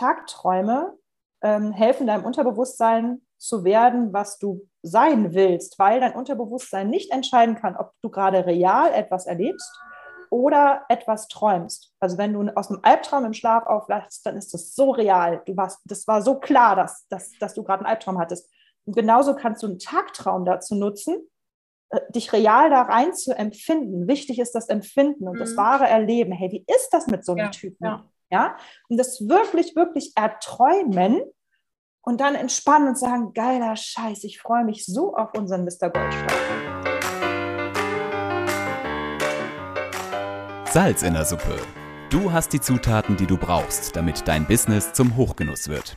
Tagträume ähm, helfen deinem Unterbewusstsein zu werden, was du sein willst, weil dein Unterbewusstsein nicht entscheiden kann, ob du gerade real etwas erlebst oder etwas träumst. Also wenn du aus einem Albtraum im Schlaf aufwachst, dann ist das so real. Du warst, das war so klar, dass, dass, dass du gerade einen Albtraum hattest. Und genauso kannst du einen Tagtraum dazu nutzen, äh, dich real da rein zu empfinden. Wichtig ist das Empfinden und mhm. das wahre Erleben. Hey, wie ist das mit so einem ja, Typen? Ja. Ja. Und das wirklich, wirklich erträumen und dann entspannen und sagen, geiler Scheiß, ich freue mich so auf unseren Mr. Goldstreifen. Salz in der Suppe. Du hast die Zutaten, die du brauchst, damit dein Business zum Hochgenuss wird.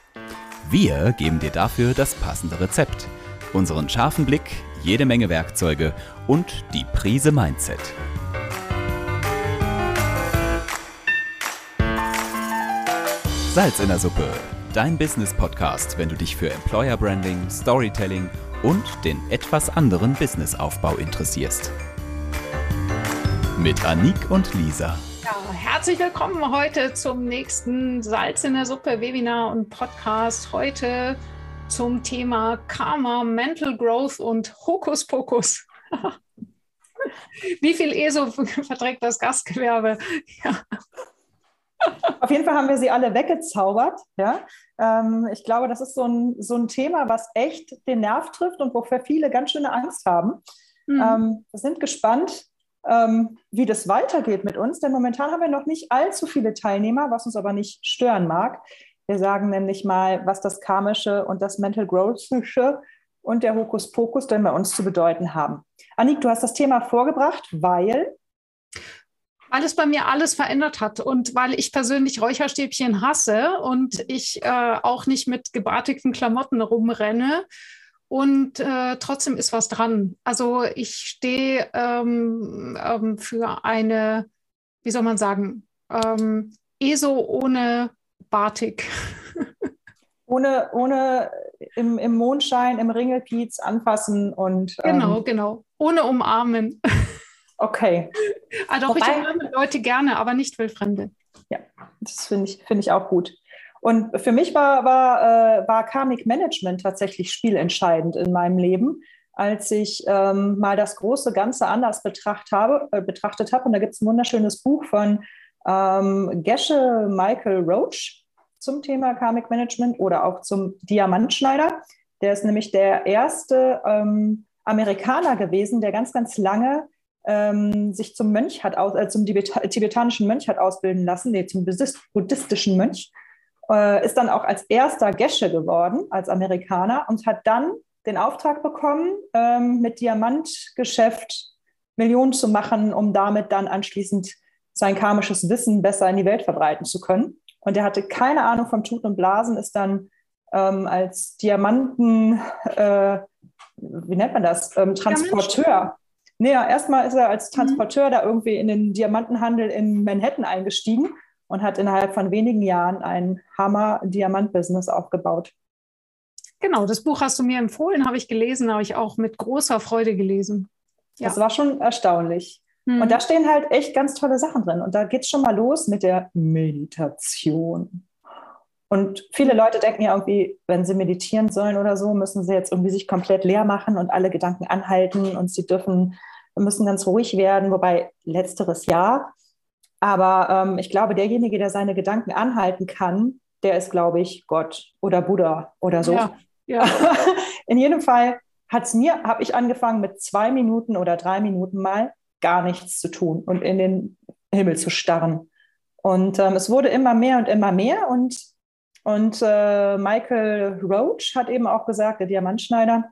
Wir geben dir dafür das passende Rezept, unseren scharfen Blick, jede Menge Werkzeuge und die Prise Mindset. Salz in der Suppe, dein Business-Podcast, wenn du dich für Employer Branding, Storytelling und den etwas anderen Businessaufbau interessierst mit Anik und Lisa. Ja, herzlich willkommen heute zum nächsten Salz in der Suppe Webinar und Podcast. Heute zum Thema Karma, Mental Growth und Hokuspokus. Wie viel ESO verträgt das Gastgewerbe? Ja. Auf jeden Fall haben wir sie alle weggezaubert. Ja? Ähm, ich glaube, das ist so ein, so ein Thema, was echt den Nerv trifft und wofür viele ganz schöne Angst haben. Mhm. Ähm, wir sind gespannt, ähm, wie das weitergeht mit uns, denn momentan haben wir noch nicht allzu viele Teilnehmer, was uns aber nicht stören mag. Wir sagen nämlich mal, was das Karmische und das Mental Growthische und der Hokuspokus denn bei uns zu bedeuten haben. Annik, du hast das Thema vorgebracht, weil weil es bei mir alles verändert hat und weil ich persönlich Räucherstäbchen hasse und ich äh, auch nicht mit gebartigten Klamotten rumrenne und äh, trotzdem ist was dran. Also ich stehe ähm, ähm, für eine, wie soll man sagen, ähm, ESO ohne Batik. ohne, ohne im, im Mondschein, im Ringelpiez anfassen und. genau, ähm, genau. Ohne umarmen. Okay. also Wobei, ich umarme Leute gerne, aber nicht Wildfremde. Ja, das finde ich, find ich auch gut. Und für mich war, war, äh, war Karmic Management tatsächlich spielentscheidend in meinem Leben, als ich ähm, mal das große Ganze anders betracht habe, äh, betrachtet habe. Und da gibt es ein wunderschönes Buch von ähm, Gesche Michael Roach zum Thema Karmic Management oder auch zum Diamantschneider. Der ist nämlich der erste ähm, Amerikaner gewesen, der ganz, ganz lange ähm, sich zum Mönch hat, aus, äh, zum tibetanischen Mönch hat ausbilden lassen, nee, zum buddhistischen Mönch äh, ist dann auch als erster Gesche geworden, als Amerikaner, und hat dann den Auftrag bekommen, ähm, mit Diamantgeschäft Millionen zu machen, um damit dann anschließend sein karmisches Wissen besser in die Welt verbreiten zu können. Und er hatte keine Ahnung vom Tuten und Blasen, ist dann ähm, als Diamanten, äh, wie nennt man das, ähm, Transporteur. Naja, erstmal ist er als mhm. Transporteur mhm. da irgendwie in den Diamantenhandel in Manhattan eingestiegen und hat innerhalb von wenigen Jahren ein Hammer-Diamant-Business aufgebaut. Genau, das Buch hast du mir empfohlen, habe ich gelesen, habe ich auch mit großer Freude gelesen. Ja. Das war schon erstaunlich. Hm. Und da stehen halt echt ganz tolle Sachen drin. Und da geht es schon mal los mit der Meditation. Und viele Leute denken ja irgendwie, wenn sie meditieren sollen oder so, müssen sie jetzt irgendwie sich komplett leer machen und alle Gedanken anhalten und sie dürfen, müssen ganz ruhig werden. Wobei letzteres ja, aber ähm, ich glaube, derjenige, der seine Gedanken anhalten kann, der ist, glaube ich, Gott oder Buddha oder so. Ja, ja. In jedem Fall hat's mir, habe ich angefangen mit zwei Minuten oder drei Minuten mal gar nichts zu tun und in den Himmel zu starren. Und ähm, es wurde immer mehr und immer mehr. Und, und äh, Michael Roach hat eben auch gesagt, der Diamantschneider,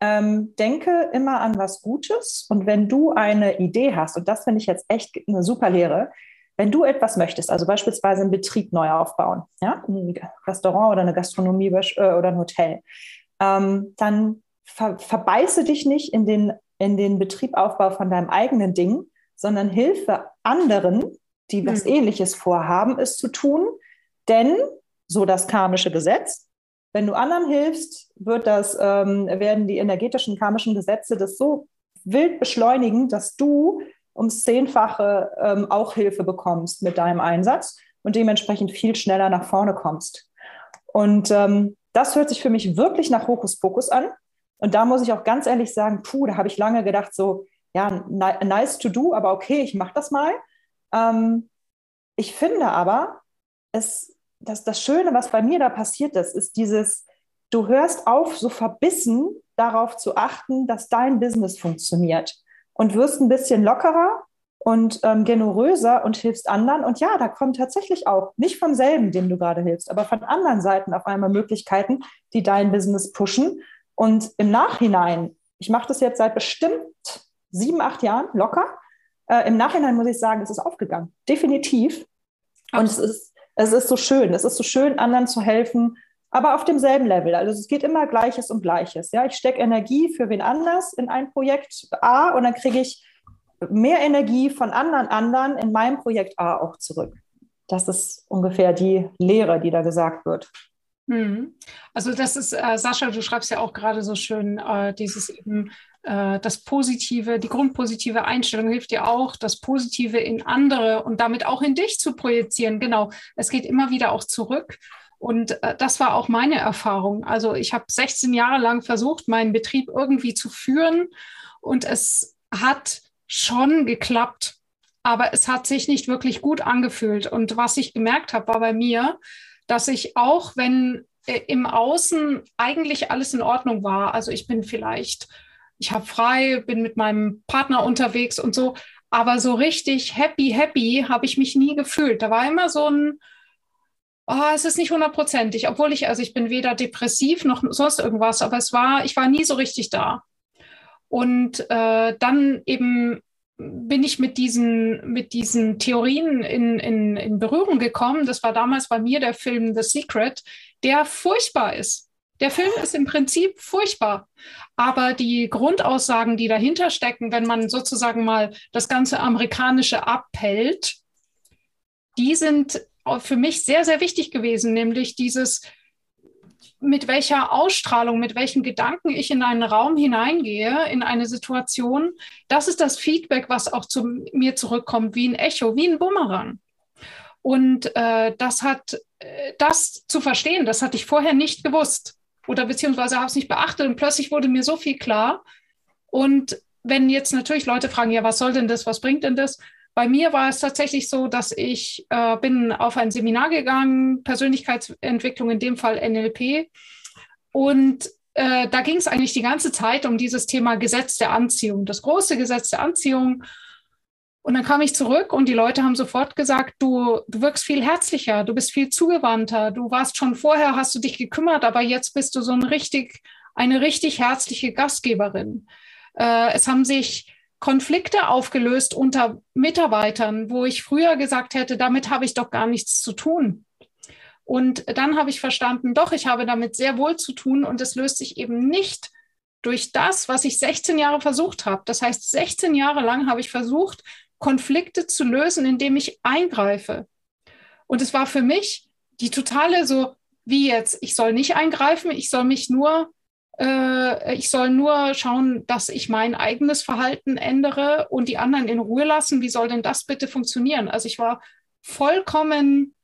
ähm, denke immer an was Gutes. Und wenn du eine Idee hast, und das finde ich jetzt echt eine super Lehre, wenn du etwas möchtest, also beispielsweise einen Betrieb neu aufbauen, ja, ein Restaurant oder eine Gastronomie äh, oder ein Hotel, ähm, dann ver verbeiße dich nicht in den, in den Betriebaufbau von deinem eigenen Ding, sondern hilfe anderen, die was mhm. Ähnliches vorhaben, es zu tun. Denn, so das karmische Gesetz, wenn du anderen hilfst, wird das, ähm, werden die energetischen karmischen Gesetze das so wild beschleunigen, dass du ums Zehnfache ähm, auch Hilfe bekommst mit deinem Einsatz und dementsprechend viel schneller nach vorne kommst. Und ähm, das hört sich für mich wirklich nach Hokuspokus an. Und da muss ich auch ganz ehrlich sagen, puh, da habe ich lange gedacht, so, ja, nice to do, aber okay, ich mache das mal. Ähm, ich finde aber, es, dass das Schöne, was bei mir da passiert ist, ist dieses, du hörst auf, so verbissen darauf zu achten, dass dein Business funktioniert und wirst ein bisschen lockerer und ähm, generöser und hilfst anderen. Und ja, da kommen tatsächlich auch, nicht vom selben, dem du gerade hilfst, aber von anderen Seiten auf einmal Möglichkeiten, die dein Business pushen. Und im Nachhinein, ich mache das jetzt seit bestimmt sieben, acht Jahren locker. Äh, Im Nachhinein muss ich sagen, es ist aufgegangen. Definitiv. Und es ist, es ist so schön. Es ist so schön, anderen zu helfen, aber auf demselben Level. Also es geht immer Gleiches um Gleiches. Ja, ich stecke Energie für wen anders in ein Projekt A und dann kriege ich mehr Energie von anderen anderen in meinem Projekt A auch zurück. Das ist ungefähr die Lehre, die da gesagt wird. Mhm. Also das ist, äh, Sascha, du schreibst ja auch gerade so schön, äh, dieses eben, das Positive, die grundpositive Einstellung hilft dir auch, das Positive in andere und damit auch in dich zu projizieren. Genau, es geht immer wieder auch zurück. Und äh, das war auch meine Erfahrung. Also ich habe 16 Jahre lang versucht, meinen Betrieb irgendwie zu führen und es hat schon geklappt, aber es hat sich nicht wirklich gut angefühlt. Und was ich gemerkt habe, war bei mir, dass ich auch, wenn äh, im Außen eigentlich alles in Ordnung war, also ich bin vielleicht, ich habe frei, bin mit meinem Partner unterwegs und so, aber so richtig happy, happy habe ich mich nie gefühlt. Da war immer so ein, oh, es ist nicht hundertprozentig, obwohl ich, also ich bin weder depressiv noch sonst irgendwas, aber es war, ich war nie so richtig da. Und äh, dann eben bin ich mit diesen, mit diesen Theorien in, in, in Berührung gekommen. Das war damals bei mir der Film The Secret, der furchtbar ist. Der Film ist im Prinzip furchtbar. Aber die Grundaussagen, die dahinter stecken, wenn man sozusagen mal das ganze Amerikanische abhält, die sind für mich sehr, sehr wichtig gewesen, nämlich dieses, mit welcher Ausstrahlung, mit welchen Gedanken ich in einen Raum hineingehe, in eine Situation, das ist das Feedback, was auch zu mir zurückkommt, wie ein Echo, wie ein Bumerang. Und äh, das hat, äh, das zu verstehen, das hatte ich vorher nicht gewusst oder beziehungsweise habe es nicht beachtet und plötzlich wurde mir so viel klar. Und wenn jetzt natürlich Leute fragen, ja, was soll denn das, was bringt denn das? Bei mir war es tatsächlich so, dass ich äh, bin auf ein Seminar gegangen, Persönlichkeitsentwicklung, in dem Fall NLP. Und äh, da ging es eigentlich die ganze Zeit um dieses Thema Gesetz der Anziehung, das große Gesetz der Anziehung. Und dann kam ich zurück und die Leute haben sofort gesagt, du, du wirkst viel herzlicher, du bist viel zugewandter, du warst schon vorher, hast du dich gekümmert, aber jetzt bist du so ein richtig, eine richtig herzliche Gastgeberin. Äh, es haben sich Konflikte aufgelöst unter Mitarbeitern, wo ich früher gesagt hätte, damit habe ich doch gar nichts zu tun. Und dann habe ich verstanden, doch, ich habe damit sehr wohl zu tun und es löst sich eben nicht durch das, was ich 16 Jahre versucht habe. Das heißt, 16 Jahre lang habe ich versucht, Konflikte zu lösen, indem ich eingreife. Und es war für mich die totale so, wie jetzt, ich soll nicht eingreifen, ich soll mich nur äh, ich soll nur schauen, dass ich mein eigenes Verhalten ändere und die anderen in Ruhe lassen. Wie soll denn das bitte funktionieren? Also ich war vollkommen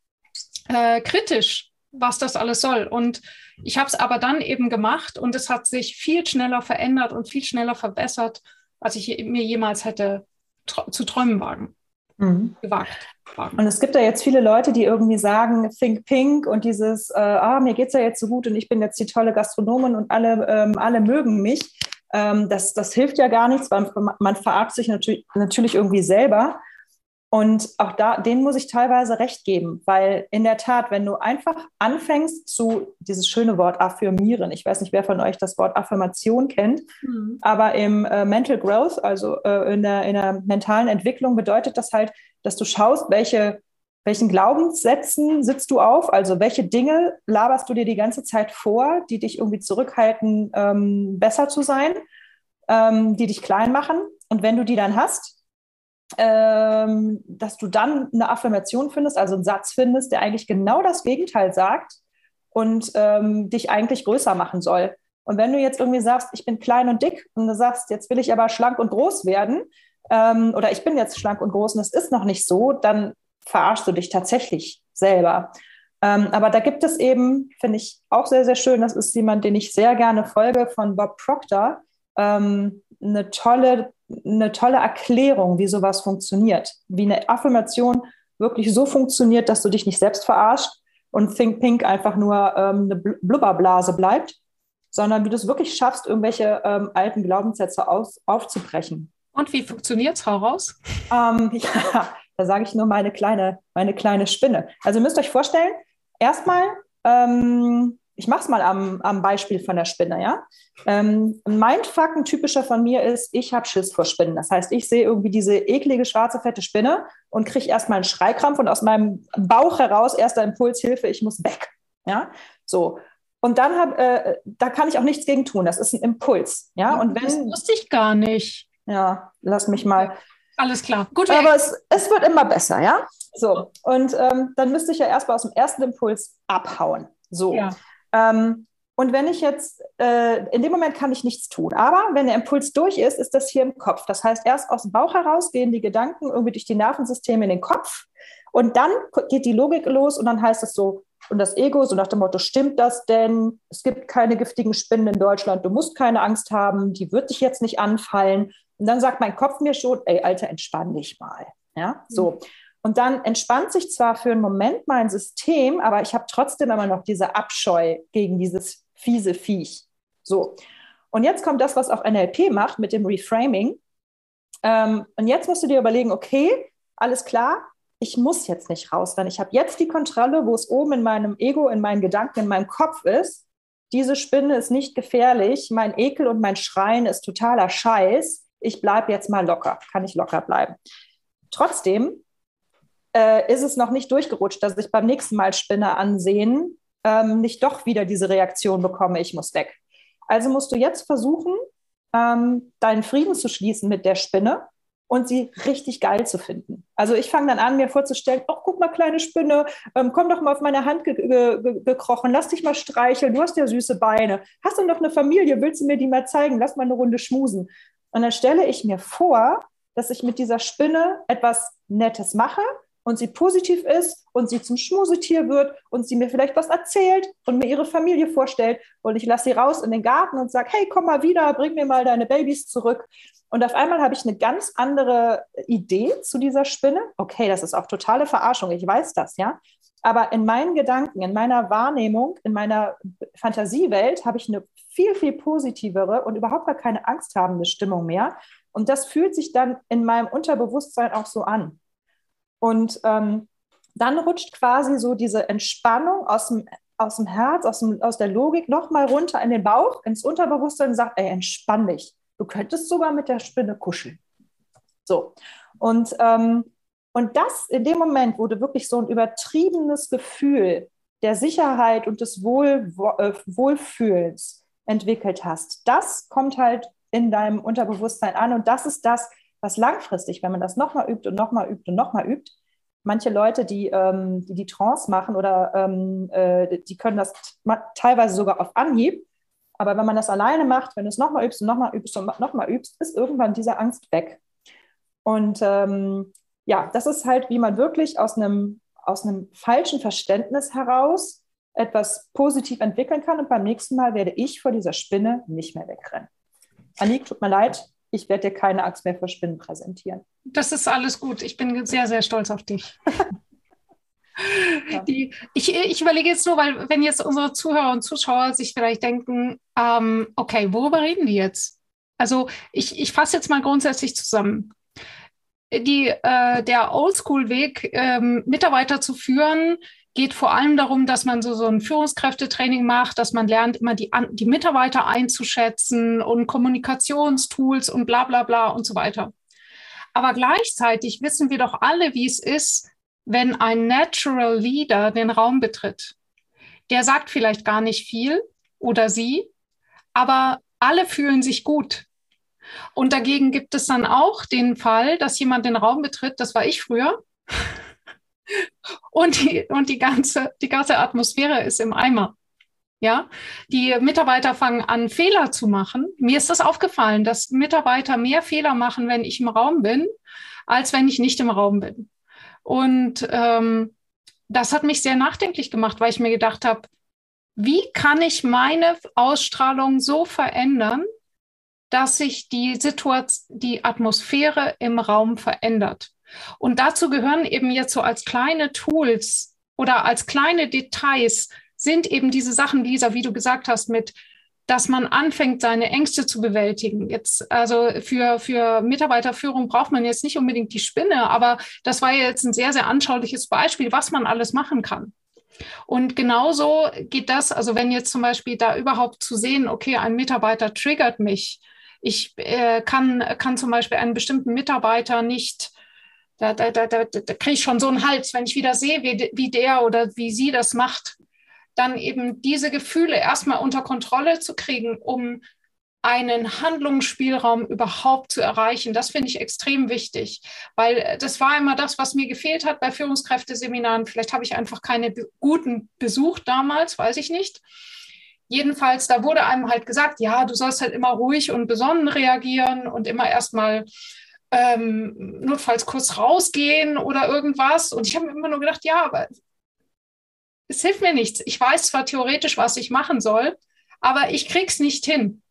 äh, kritisch, was das alles soll. Und ich habe es aber dann eben gemacht und es hat sich viel schneller verändert und viel schneller verbessert, als ich mir jemals hätte zu träumen wagen. mhm. gewagt. Und es gibt da jetzt viele Leute, die irgendwie sagen, Think Pink und dieses, äh, ah, mir geht es ja jetzt so gut und ich bin jetzt die tolle Gastronomin und alle, ähm, alle mögen mich. Ähm, das, das hilft ja gar nichts, weil man verarscht sich natürlich, natürlich irgendwie selber. Und auch da, denen muss ich teilweise recht geben, weil in der Tat, wenn du einfach anfängst zu dieses schöne Wort affirmieren, ich weiß nicht, wer von euch das Wort Affirmation kennt, mhm. aber im äh, Mental Growth, also äh, in, der, in der mentalen Entwicklung, bedeutet das halt, dass du schaust, welche, welchen Glaubenssätzen sitzt du auf, also welche Dinge laberst du dir die ganze Zeit vor, die dich irgendwie zurückhalten, ähm, besser zu sein, ähm, die dich klein machen. Und wenn du die dann hast, ähm, dass du dann eine Affirmation findest, also einen Satz findest, der eigentlich genau das Gegenteil sagt und ähm, dich eigentlich größer machen soll. Und wenn du jetzt irgendwie sagst, ich bin klein und dick und du sagst, jetzt will ich aber schlank und groß werden, ähm, oder ich bin jetzt schlank und groß und es ist noch nicht so, dann verarschst du dich tatsächlich selber. Ähm, aber da gibt es eben, finde ich auch sehr, sehr schön, das ist jemand, den ich sehr gerne folge, von Bob Proctor, ähm, eine tolle eine tolle Erklärung, wie sowas funktioniert, wie eine Affirmation wirklich so funktioniert, dass du dich nicht selbst verarscht und Think Pink einfach nur ähm, eine Blubberblase bleibt, sondern wie du es wirklich schaffst, irgendwelche ähm, alten Glaubenssätze aus, aufzubrechen. Und wie funktioniert es heraus? Ähm, ja, da sage ich nur meine kleine, meine kleine Spinne. Also ihr müsst euch vorstellen, erstmal ähm, ich mache es mal am, am, Beispiel von der Spinne, ja. Ähm, Mindfuck, ein typischer von mir ist, ich habe Schiss vor Spinnen. Das heißt, ich sehe irgendwie diese eklige, schwarze, fette Spinne und kriege erstmal einen Schreikrampf und aus meinem Bauch heraus erster Impuls, Hilfe, ich muss weg. Ja, so. Und dann hab, äh, da kann ich auch nichts gegen tun. Das ist ein Impuls. Ja, und wenn, das wusste ich gar nicht. Ja, lass mich mal. Alles klar. Gut. Aber es, es wird immer besser, ja. So. Und ähm, dann müsste ich ja erstmal aus dem ersten Impuls abhauen. So. Ja. Ähm, und wenn ich jetzt, äh, in dem Moment kann ich nichts tun. Aber wenn der Impuls durch ist, ist das hier im Kopf. Das heißt, erst aus dem Bauch heraus gehen die Gedanken irgendwie durch die Nervensysteme in den Kopf. Und dann geht die Logik los und dann heißt es so, und das Ego, so nach dem Motto, stimmt das denn? Es gibt keine giftigen Spinnen in Deutschland, du musst keine Angst haben, die wird dich jetzt nicht anfallen. Und dann sagt mein Kopf mir schon, ey, Alter, entspann dich mal. Ja, so. Und dann entspannt sich zwar für einen Moment mein System, aber ich habe trotzdem immer noch diese Abscheu gegen dieses fiese Viech. So. Und jetzt kommt das, was auch NLP macht mit dem Reframing. Ähm, und jetzt musst du dir überlegen, okay, alles klar, ich muss jetzt nicht rausrennen. Ich habe jetzt die Kontrolle, wo es oben in meinem Ego, in meinen Gedanken, in meinem Kopf ist. Diese Spinne ist nicht gefährlich. Mein Ekel und mein Schreien ist totaler Scheiß. Ich bleibe jetzt mal locker. Kann ich locker bleiben. Trotzdem äh, ist es noch nicht durchgerutscht, dass ich beim nächsten Mal Spinne ansehen ähm, nicht doch wieder diese Reaktion bekomme, ich muss weg. Also musst du jetzt versuchen, ähm, deinen Frieden zu schließen mit der Spinne und sie richtig geil zu finden. Also ich fange dann an, mir vorzustellen, oh, guck mal, kleine Spinne, ähm, komm doch mal auf meine Hand ge ge gekrochen, lass dich mal streicheln, du hast ja süße Beine. Hast du noch eine Familie, willst du mir die mal zeigen? Lass mal eine Runde schmusen. Und dann stelle ich mir vor, dass ich mit dieser Spinne etwas Nettes mache und sie positiv ist und sie zum Schmusetier wird und sie mir vielleicht was erzählt und mir ihre Familie vorstellt und ich lasse sie raus in den Garten und sage, hey, komm mal wieder, bring mir mal deine Babys zurück. Und auf einmal habe ich eine ganz andere Idee zu dieser Spinne. Okay, das ist auch totale Verarschung, ich weiß das, ja. Aber in meinen Gedanken, in meiner Wahrnehmung, in meiner Fantasiewelt habe ich eine viel, viel positivere und überhaupt gar keine angsthabende Stimmung mehr. Und das fühlt sich dann in meinem Unterbewusstsein auch so an. Und ähm, dann rutscht quasi so diese Entspannung aus dem, aus dem Herz, aus, dem, aus der Logik nochmal runter in den Bauch, ins Unterbewusstsein und sagt, ey, entspann dich. Du könntest sogar mit der Spinne kuscheln. So. Und, ähm, und das in dem Moment, wo du wirklich so ein übertriebenes Gefühl der Sicherheit und des Wohl, äh, Wohlfühlens entwickelt hast, das kommt halt in deinem Unterbewusstsein an. Und das ist das, was langfristig, wenn man das nochmal übt und nochmal übt und nochmal übt, manche Leute, die, ähm, die, die Trance machen oder ähm, äh, die können das teilweise sogar auf Anhieb. Aber wenn man das alleine macht, wenn du es nochmal übst und nochmal übst und nochmal übst, ist irgendwann diese Angst weg. Und ähm, ja, das ist halt, wie man wirklich aus einem, aus einem falschen Verständnis heraus etwas positiv entwickeln kann. Und beim nächsten Mal werde ich vor dieser Spinne nicht mehr wegrennen. Anik, tut mir leid, ich werde dir keine Angst mehr vor Spinnen präsentieren. das ist alles gut. Ich bin sehr, sehr stolz auf dich. Die, ich, ich überlege jetzt nur, weil wenn jetzt unsere Zuhörer und Zuschauer sich vielleicht denken, ähm, okay, worüber reden die jetzt? Also ich, ich fasse jetzt mal grundsätzlich zusammen. Die, äh, der Oldschool-Weg, ähm, Mitarbeiter zu führen, geht vor allem darum, dass man so, so ein Führungskräftetraining macht, dass man lernt, immer die, die Mitarbeiter einzuschätzen und Kommunikationstools und bla bla bla und so weiter. Aber gleichzeitig wissen wir doch alle, wie es ist, wenn ein Natural Leader den Raum betritt. Der sagt vielleicht gar nicht viel oder sie, aber alle fühlen sich gut. Und dagegen gibt es dann auch den Fall, dass jemand den Raum betritt, das war ich früher, und die, und die, ganze, die ganze Atmosphäre ist im Eimer. Ja, die Mitarbeiter fangen an, Fehler zu machen. Mir ist das aufgefallen, dass Mitarbeiter mehr Fehler machen, wenn ich im Raum bin, als wenn ich nicht im Raum bin. Und ähm, das hat mich sehr nachdenklich gemacht, weil ich mir gedacht habe, wie kann ich meine Ausstrahlung so verändern, dass sich die Situation, die Atmosphäre im Raum verändert? Und dazu gehören eben jetzt so als kleine Tools oder als kleine Details sind eben diese Sachen, Lisa, wie du gesagt hast, mit dass man anfängt, seine Ängste zu bewältigen. Jetzt, also für, für Mitarbeiterführung braucht man jetzt nicht unbedingt die Spinne, aber das war jetzt ein sehr, sehr anschauliches Beispiel, was man alles machen kann. Und genauso geht das, also wenn jetzt zum Beispiel da überhaupt zu sehen, okay, ein Mitarbeiter triggert mich, ich äh, kann, kann zum Beispiel einen bestimmten Mitarbeiter nicht, da, da, da, da, da kriege ich schon so einen Hals, wenn ich wieder sehe, wie, wie der oder wie sie das macht dann eben diese Gefühle erstmal unter Kontrolle zu kriegen, um einen Handlungsspielraum überhaupt zu erreichen. Das finde ich extrem wichtig, weil äh, das war immer das, was mir gefehlt hat bei Führungskräfteseminaren. Vielleicht habe ich einfach keine guten besucht damals, weiß ich nicht. Jedenfalls, da wurde einem halt gesagt, ja, du sollst halt immer ruhig und besonnen reagieren und immer erstmal ähm, notfalls kurz rausgehen oder irgendwas. Und ich habe mir immer nur gedacht, ja, aber es hilft mir nichts. Ich weiß zwar theoretisch, was ich machen soll, aber ich krieg's nicht hin.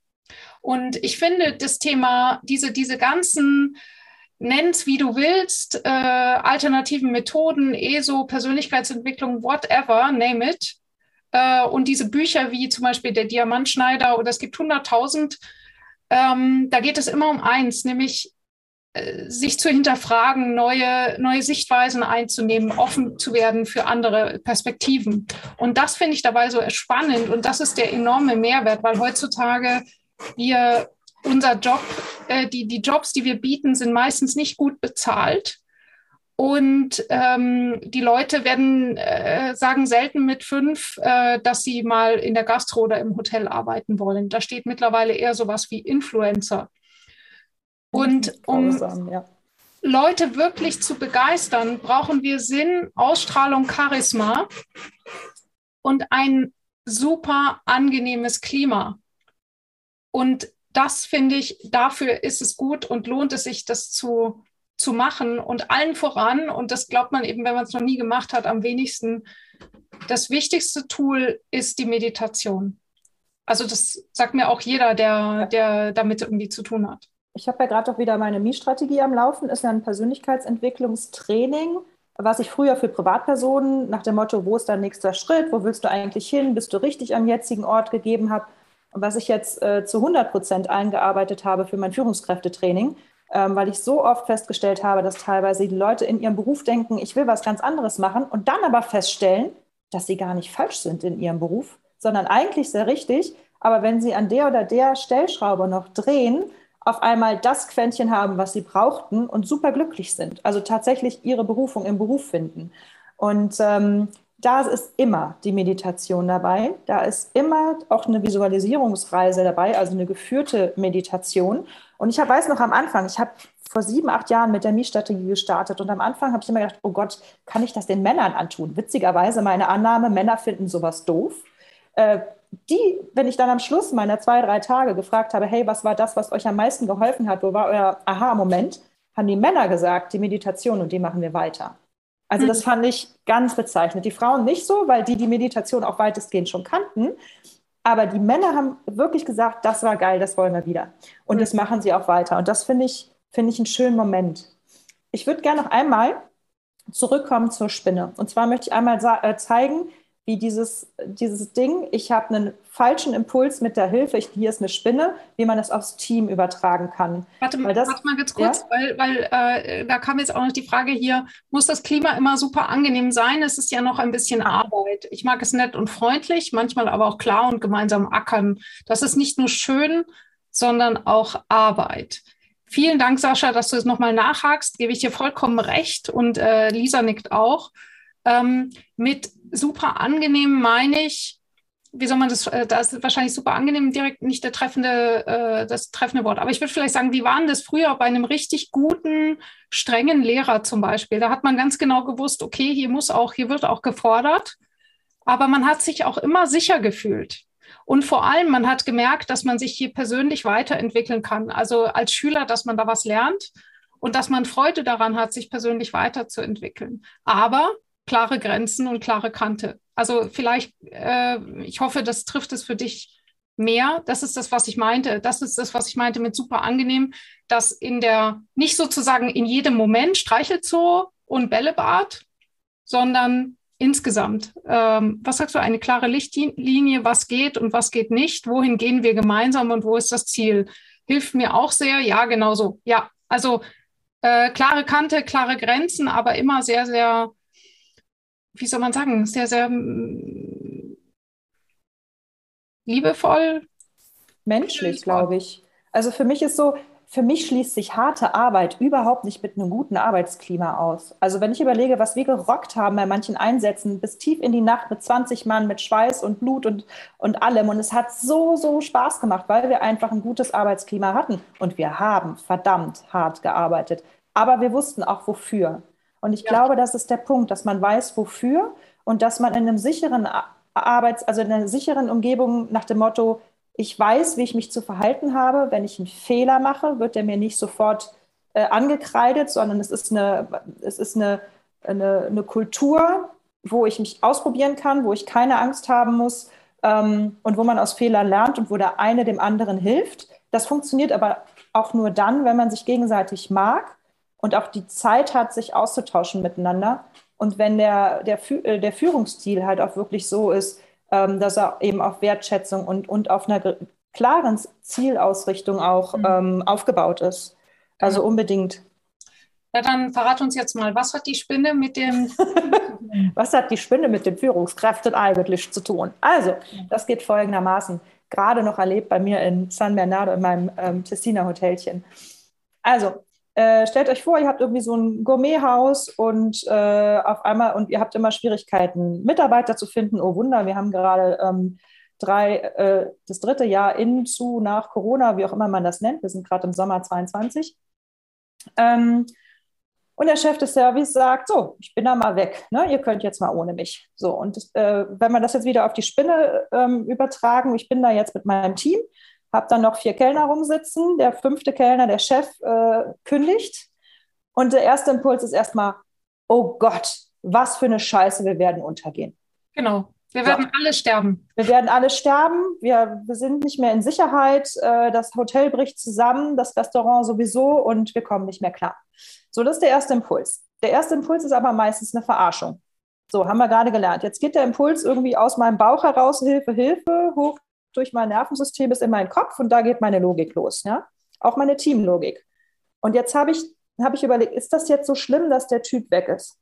Und ich finde das Thema, diese, diese ganzen, nenn's wie du willst, äh, alternativen Methoden, ESO, Persönlichkeitsentwicklung, whatever, name it. Äh, und diese Bücher wie zum Beispiel der Diamantschneider oder es gibt 100.000, ähm, da geht es immer um eins, nämlich sich zu hinterfragen, neue, neue Sichtweisen einzunehmen, offen zu werden für andere Perspektiven. Und das finde ich dabei so spannend und das ist der enorme Mehrwert, weil heutzutage wir unser Job, äh, die, die Jobs, die wir bieten, sind meistens nicht gut bezahlt. Und ähm, die Leute werden äh, sagen selten mit fünf, äh, dass sie mal in der Gastro oder im Hotel arbeiten wollen. Da steht mittlerweile eher sowas wie Influencer. Und um Grausam, ja. Leute wirklich zu begeistern, brauchen wir Sinn, Ausstrahlung, Charisma und ein super angenehmes Klima. Und das finde ich, dafür ist es gut und lohnt es sich, das zu, zu machen und allen voran, und das glaubt man eben, wenn man es noch nie gemacht hat, am wenigsten, das wichtigste Tool ist die Meditation. Also das sagt mir auch jeder, der, der damit irgendwie zu tun hat. Ich habe ja gerade auch wieder meine Mi-Strategie am Laufen, ist ja ein Persönlichkeitsentwicklungstraining, was ich früher für Privatpersonen nach dem Motto, wo ist dein nächster Schritt, wo willst du eigentlich hin, bist du richtig am jetzigen Ort gegeben habe und was ich jetzt äh, zu 100 Prozent eingearbeitet habe für mein Führungskräftetraining, ähm, weil ich so oft festgestellt habe, dass teilweise die Leute in ihrem Beruf denken, ich will was ganz anderes machen und dann aber feststellen, dass sie gar nicht falsch sind in ihrem Beruf, sondern eigentlich sehr richtig. Aber wenn sie an der oder der Stellschraube noch drehen, auf einmal das Quäntchen haben, was sie brauchten und super glücklich sind. Also tatsächlich ihre Berufung im Beruf finden. Und ähm, da ist immer die Meditation dabei. Da ist immer auch eine Visualisierungsreise dabei, also eine geführte Meditation. Und ich weiß noch am Anfang, ich habe vor sieben, acht Jahren mit der Mi-Strategie gestartet und am Anfang habe ich immer gedacht, oh Gott, kann ich das den Männern antun? Witzigerweise meine Annahme, Männer finden sowas doof. Äh, die, wenn ich dann am Schluss meiner zwei, drei Tage gefragt habe, hey, was war das, was euch am meisten geholfen hat, wo war euer Aha-Moment, haben die Männer gesagt, die Meditation und die machen wir weiter. Also das mhm. fand ich ganz bezeichnend. Die Frauen nicht so, weil die die Meditation auch weitestgehend schon kannten. Aber die Männer haben wirklich gesagt, das war geil, das wollen wir wieder. Und das machen sie auch weiter. Und das finde ich, finde ich einen schönen Moment. Ich würde gerne noch einmal zurückkommen zur Spinne. Und zwar möchte ich einmal äh, zeigen, wie dieses, dieses Ding, ich habe einen falschen Impuls mit der Hilfe, ich, hier ist eine Spinne, wie man das aufs Team übertragen kann. Warte, das, warte mal ganz kurz, ja? weil, weil äh, da kam jetzt auch noch die Frage hier, muss das Klima immer super angenehm sein? Es ist ja noch ein bisschen. Arbeit. Ich mag es nett und freundlich, manchmal aber auch klar und gemeinsam ackern. Das ist nicht nur schön, sondern auch Arbeit. Vielen Dank, Sascha, dass du es nochmal nachhakst. Gebe ich dir vollkommen recht und äh, Lisa nickt auch. Ähm, mit super angenehm meine ich, wie soll man das, äh, da ist wahrscheinlich super angenehm direkt nicht der treffende, äh, das treffende Wort. Aber ich würde vielleicht sagen, wie waren das früher bei einem richtig guten, strengen Lehrer zum Beispiel? Da hat man ganz genau gewusst, okay, hier muss auch, hier wird auch gefordert. Aber man hat sich auch immer sicher gefühlt. Und vor allem, man hat gemerkt, dass man sich hier persönlich weiterentwickeln kann. Also als Schüler, dass man da was lernt und dass man Freude daran hat, sich persönlich weiterzuentwickeln. Aber klare Grenzen und klare Kante. Also vielleicht, äh, ich hoffe, das trifft es für dich mehr. Das ist das, was ich meinte. Das ist das, was ich meinte mit super angenehm, dass in der, nicht sozusagen in jedem Moment Streichelzoo und Bällebad, sondern insgesamt. Ähm, was sagst du, eine klare Lichtlinie, was geht und was geht nicht? Wohin gehen wir gemeinsam und wo ist das Ziel? Hilft mir auch sehr. Ja, genau so. Ja, also äh, klare Kante, klare Grenzen, aber immer sehr, sehr wie soll man sagen, sehr, sehr mm, liebevoll. Menschlich, glaube ich. Also für mich ist so, für mich schließt sich harte Arbeit überhaupt nicht mit einem guten Arbeitsklima aus. Also wenn ich überlege, was wir gerockt haben bei manchen Einsätzen, bis tief in die Nacht mit 20 Mann, mit Schweiß und Blut und, und allem. Und es hat so, so Spaß gemacht, weil wir einfach ein gutes Arbeitsklima hatten. Und wir haben verdammt hart gearbeitet. Aber wir wussten auch wofür. Und ich ja. glaube, das ist der Punkt, dass man weiß, wofür und dass man in einem sicheren Arbeits-, also in einer sicheren Umgebung nach dem Motto, ich weiß, wie ich mich zu verhalten habe. Wenn ich einen Fehler mache, wird der mir nicht sofort äh, angekreidet, sondern es ist, eine, es ist eine, eine, eine, Kultur, wo ich mich ausprobieren kann, wo ich keine Angst haben muss ähm, und wo man aus Fehlern lernt und wo der eine dem anderen hilft. Das funktioniert aber auch nur dann, wenn man sich gegenseitig mag und auch die Zeit hat, sich auszutauschen miteinander. Und wenn der, der, äh, der Führungsstil halt auch wirklich so ist, ähm, dass er eben auf Wertschätzung und, und auf einer klaren Zielausrichtung auch mhm. ähm, aufgebaut ist. Also mhm. unbedingt. Ja, dann verrat uns jetzt mal, was hat die Spinne mit dem Was hat die Spinne mit den Führungskräften eigentlich zu tun? Also, das geht folgendermaßen. Gerade noch erlebt bei mir in San Bernardo in meinem ähm, Tessiner Hotelchen. Also, äh, stellt euch vor, ihr habt irgendwie so ein Gourmethaus und äh, auf einmal und ihr habt immer Schwierigkeiten, Mitarbeiter zu finden. Oh Wunder, wir haben gerade ähm, drei, äh, das dritte Jahr in, zu, nach Corona, wie auch immer man das nennt. Wir sind gerade im Sommer 22. Ähm, und der Chef des Service sagt, so, ich bin da mal weg, ne? ihr könnt jetzt mal ohne mich. So, und äh, wenn man das jetzt wieder auf die Spinne ähm, übertragen, ich bin da jetzt mit meinem Team, habe dann noch vier Kellner rumsitzen. Der fünfte Kellner, der Chef, äh, kündigt. Und der erste Impuls ist erstmal, oh Gott, was für eine Scheiße, wir werden untergehen. Genau. Wir werden so. alle sterben. Wir werden alle sterben. Wir, wir sind nicht mehr in Sicherheit. Äh, das Hotel bricht zusammen, das Restaurant sowieso und wir kommen nicht mehr klar. So, das ist der erste Impuls. Der erste Impuls ist aber meistens eine Verarschung. So, haben wir gerade gelernt. Jetzt geht der Impuls irgendwie aus meinem Bauch heraus, Hilfe, Hilfe, hoch durch mein Nervensystem ist in meinen Kopf und da geht meine Logik los, ja? Auch meine Teamlogik. Und jetzt habe ich, hab ich überlegt, ist das jetzt so schlimm, dass der Typ weg ist?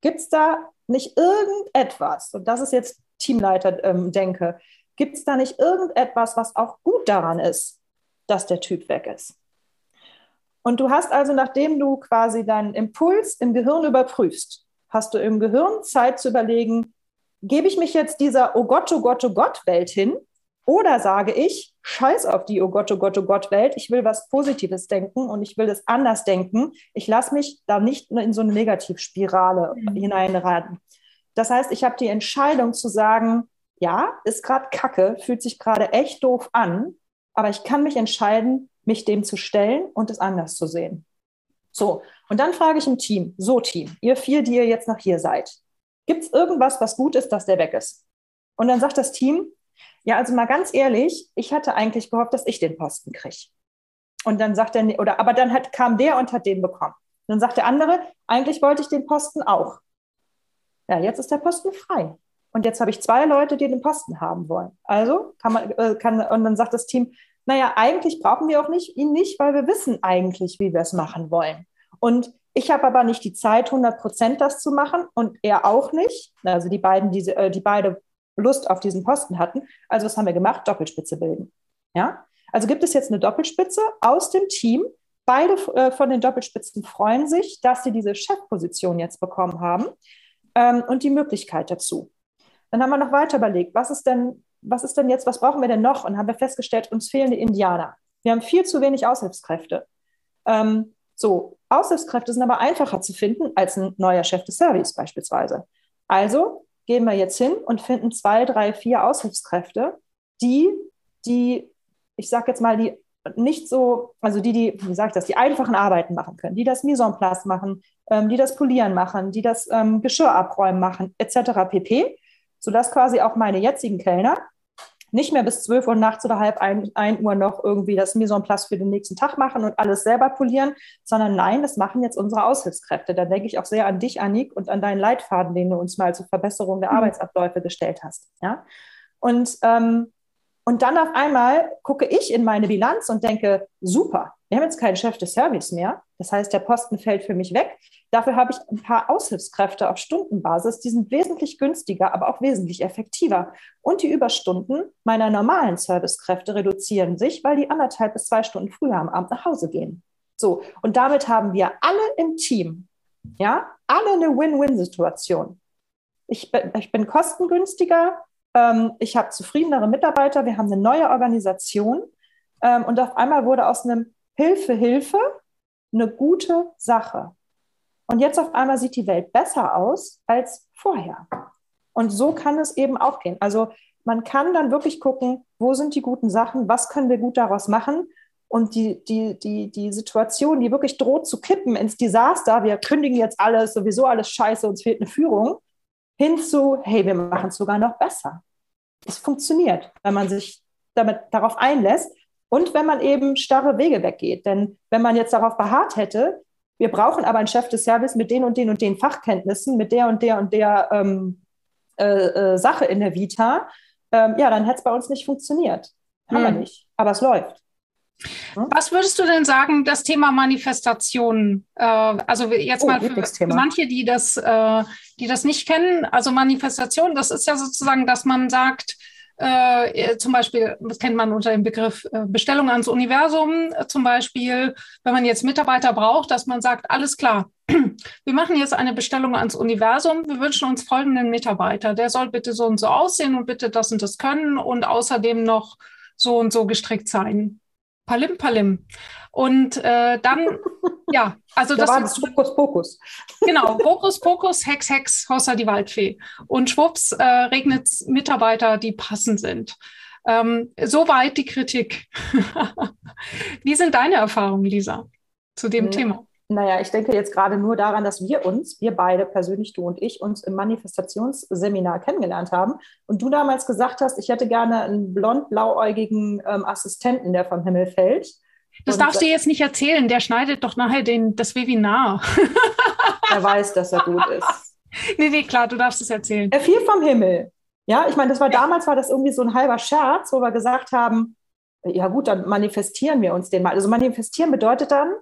Gibt es da nicht irgendetwas, und das ist jetzt Teamleiter ähm, denke, gibt es da nicht irgendetwas, was auch gut daran ist, dass der Typ weg ist? Und du hast also, nachdem du quasi deinen Impuls im Gehirn überprüfst, hast du im Gehirn Zeit zu überlegen, gebe ich mich jetzt dieser Oh Gott, oh Gott, oh Gott Welt hin oder sage ich, scheiß auf die Oh Gott, oh Gott, oh Gott Welt, ich will was Positives denken und ich will es anders denken. Ich lasse mich da nicht in so eine Negativspirale mhm. hineinraten. Das heißt, ich habe die Entscheidung zu sagen, ja, ist gerade kacke, fühlt sich gerade echt doof an, aber ich kann mich entscheiden, mich dem zu stellen und es anders zu sehen. So, und dann frage ich im Team, so Team, ihr vier, die ihr jetzt noch hier seid, gibt es irgendwas, was gut ist, dass der weg ist? Und dann sagt das Team, ja, also mal ganz ehrlich, ich hatte eigentlich gehofft, dass ich den Posten kriege. Und dann sagt er, oder aber dann hat, kam der und hat den bekommen. dann sagt der andere, eigentlich wollte ich den Posten auch. Ja, jetzt ist der Posten frei. Und jetzt habe ich zwei Leute, die den Posten haben wollen. Also kann man, äh, kann, und dann sagt das Team, naja, eigentlich brauchen wir auch nicht, ihn nicht, weil wir wissen eigentlich, wie wir es machen wollen. Und ich habe aber nicht die Zeit, 100 Prozent das zu machen und er auch nicht. Also die beiden, die, äh, die beide Lust auf diesen Posten hatten. Also was haben wir gemacht? Doppelspitze bilden. Ja? Also gibt es jetzt eine Doppelspitze aus dem Team. Beide äh, von den Doppelspitzen freuen sich, dass sie diese Chefposition jetzt bekommen haben ähm, und die Möglichkeit dazu. Dann haben wir noch weiter überlegt, was ist denn, was ist denn jetzt, was brauchen wir denn noch? Und haben wir festgestellt, uns fehlen die Indianer. Wir haben viel zu wenig Aushilfskräfte. Ähm, so, Aushilfskräfte sind aber einfacher zu finden als ein neuer Chef des Service beispielsweise. Also gehen wir jetzt hin und finden zwei, drei, vier Aushilfskräfte, die, die, ich sage jetzt mal, die nicht so, also die, die, wie sage ich das, die einfachen Arbeiten machen können, die das Mise en place machen, ähm, die das Polieren machen, die das ähm, Geschirr abräumen machen, etc. pp sodass quasi auch meine jetzigen Kellner nicht mehr bis 12 Uhr nachts oder halb ein, ein Uhr noch irgendwie das Mise en place für den nächsten Tag machen und alles selber polieren, sondern nein, das machen jetzt unsere Aushilfskräfte. Da denke ich auch sehr an dich, Annik, und an deinen Leitfaden, den du uns mal zur Verbesserung der mhm. Arbeitsabläufe gestellt hast. Ja? Und ähm, und dann auf einmal gucke ich in meine Bilanz und denke, super, wir haben jetzt keinen Chef des Service mehr. Das heißt, der Posten fällt für mich weg. Dafür habe ich ein paar Aushilfskräfte auf Stundenbasis. Die sind wesentlich günstiger, aber auch wesentlich effektiver. Und die Überstunden meiner normalen Servicekräfte reduzieren sich, weil die anderthalb bis zwei Stunden früher am Abend nach Hause gehen. So. Und damit haben wir alle im Team, ja, alle eine Win-Win-Situation. Ich bin, ich bin kostengünstiger, ich habe zufriedenere Mitarbeiter, wir haben eine neue Organisation ähm, und auf einmal wurde aus einem Hilfe, Hilfe eine gute Sache. Und jetzt auf einmal sieht die Welt besser aus als vorher. Und so kann es eben auch gehen. Also man kann dann wirklich gucken, wo sind die guten Sachen, was können wir gut daraus machen. Und die, die, die, die Situation, die wirklich droht zu kippen ins Desaster, wir kündigen jetzt alles, sowieso alles scheiße, uns fehlt eine Führung, hin zu, hey, wir machen es sogar noch besser. Es funktioniert, wenn man sich damit darauf einlässt und wenn man eben starre Wege weggeht. Denn wenn man jetzt darauf beharrt hätte, wir brauchen aber einen Chef des Service mit den und den und den Fachkenntnissen, mit der und der und der ähm, äh, äh, Sache in der Vita, ähm, ja, dann hätte es bei uns nicht funktioniert. Haben hm. wir nicht. Aber es läuft. Was würdest du denn sagen, das Thema Manifestation? Äh, also jetzt oh, mal für, manche, die das, äh, die das nicht kennen. Also Manifestation, das ist ja sozusagen, dass man sagt, äh, zum Beispiel, das kennt man unter dem Begriff äh, Bestellung ans Universum, äh, zum Beispiel, wenn man jetzt Mitarbeiter braucht, dass man sagt, alles klar, wir machen jetzt eine Bestellung ans Universum, wir wünschen uns folgenden Mitarbeiter, der soll bitte so und so aussehen und bitte das und das können und außerdem noch so und so gestrickt sein. Palim Palim. Und äh, dann, ja, also da das war das Hokus Pokus. Genau, Hokus Pokus, Hex Hex, Hossa die Waldfee. Und schwupps äh, regnet Mitarbeiter, die passend sind. Ähm, soweit die Kritik. Wie sind deine Erfahrungen, Lisa, zu dem ja. Thema? Naja, ich denke jetzt gerade nur daran, dass wir uns, wir beide persönlich, du und ich, uns im Manifestationsseminar kennengelernt haben und du damals gesagt hast, ich hätte gerne einen blond-blauäugigen ähm, Assistenten, der vom Himmel fällt. Das und, darfst du jetzt nicht erzählen, der schneidet doch nachher den, das Webinar. er weiß, dass er gut ist. Nee, nee, klar, du darfst es erzählen. Er fiel vom Himmel. Ja, ich meine, das war damals war das irgendwie so ein halber Scherz, wo wir gesagt haben, ja gut, dann manifestieren wir uns den mal. Also manifestieren bedeutet dann,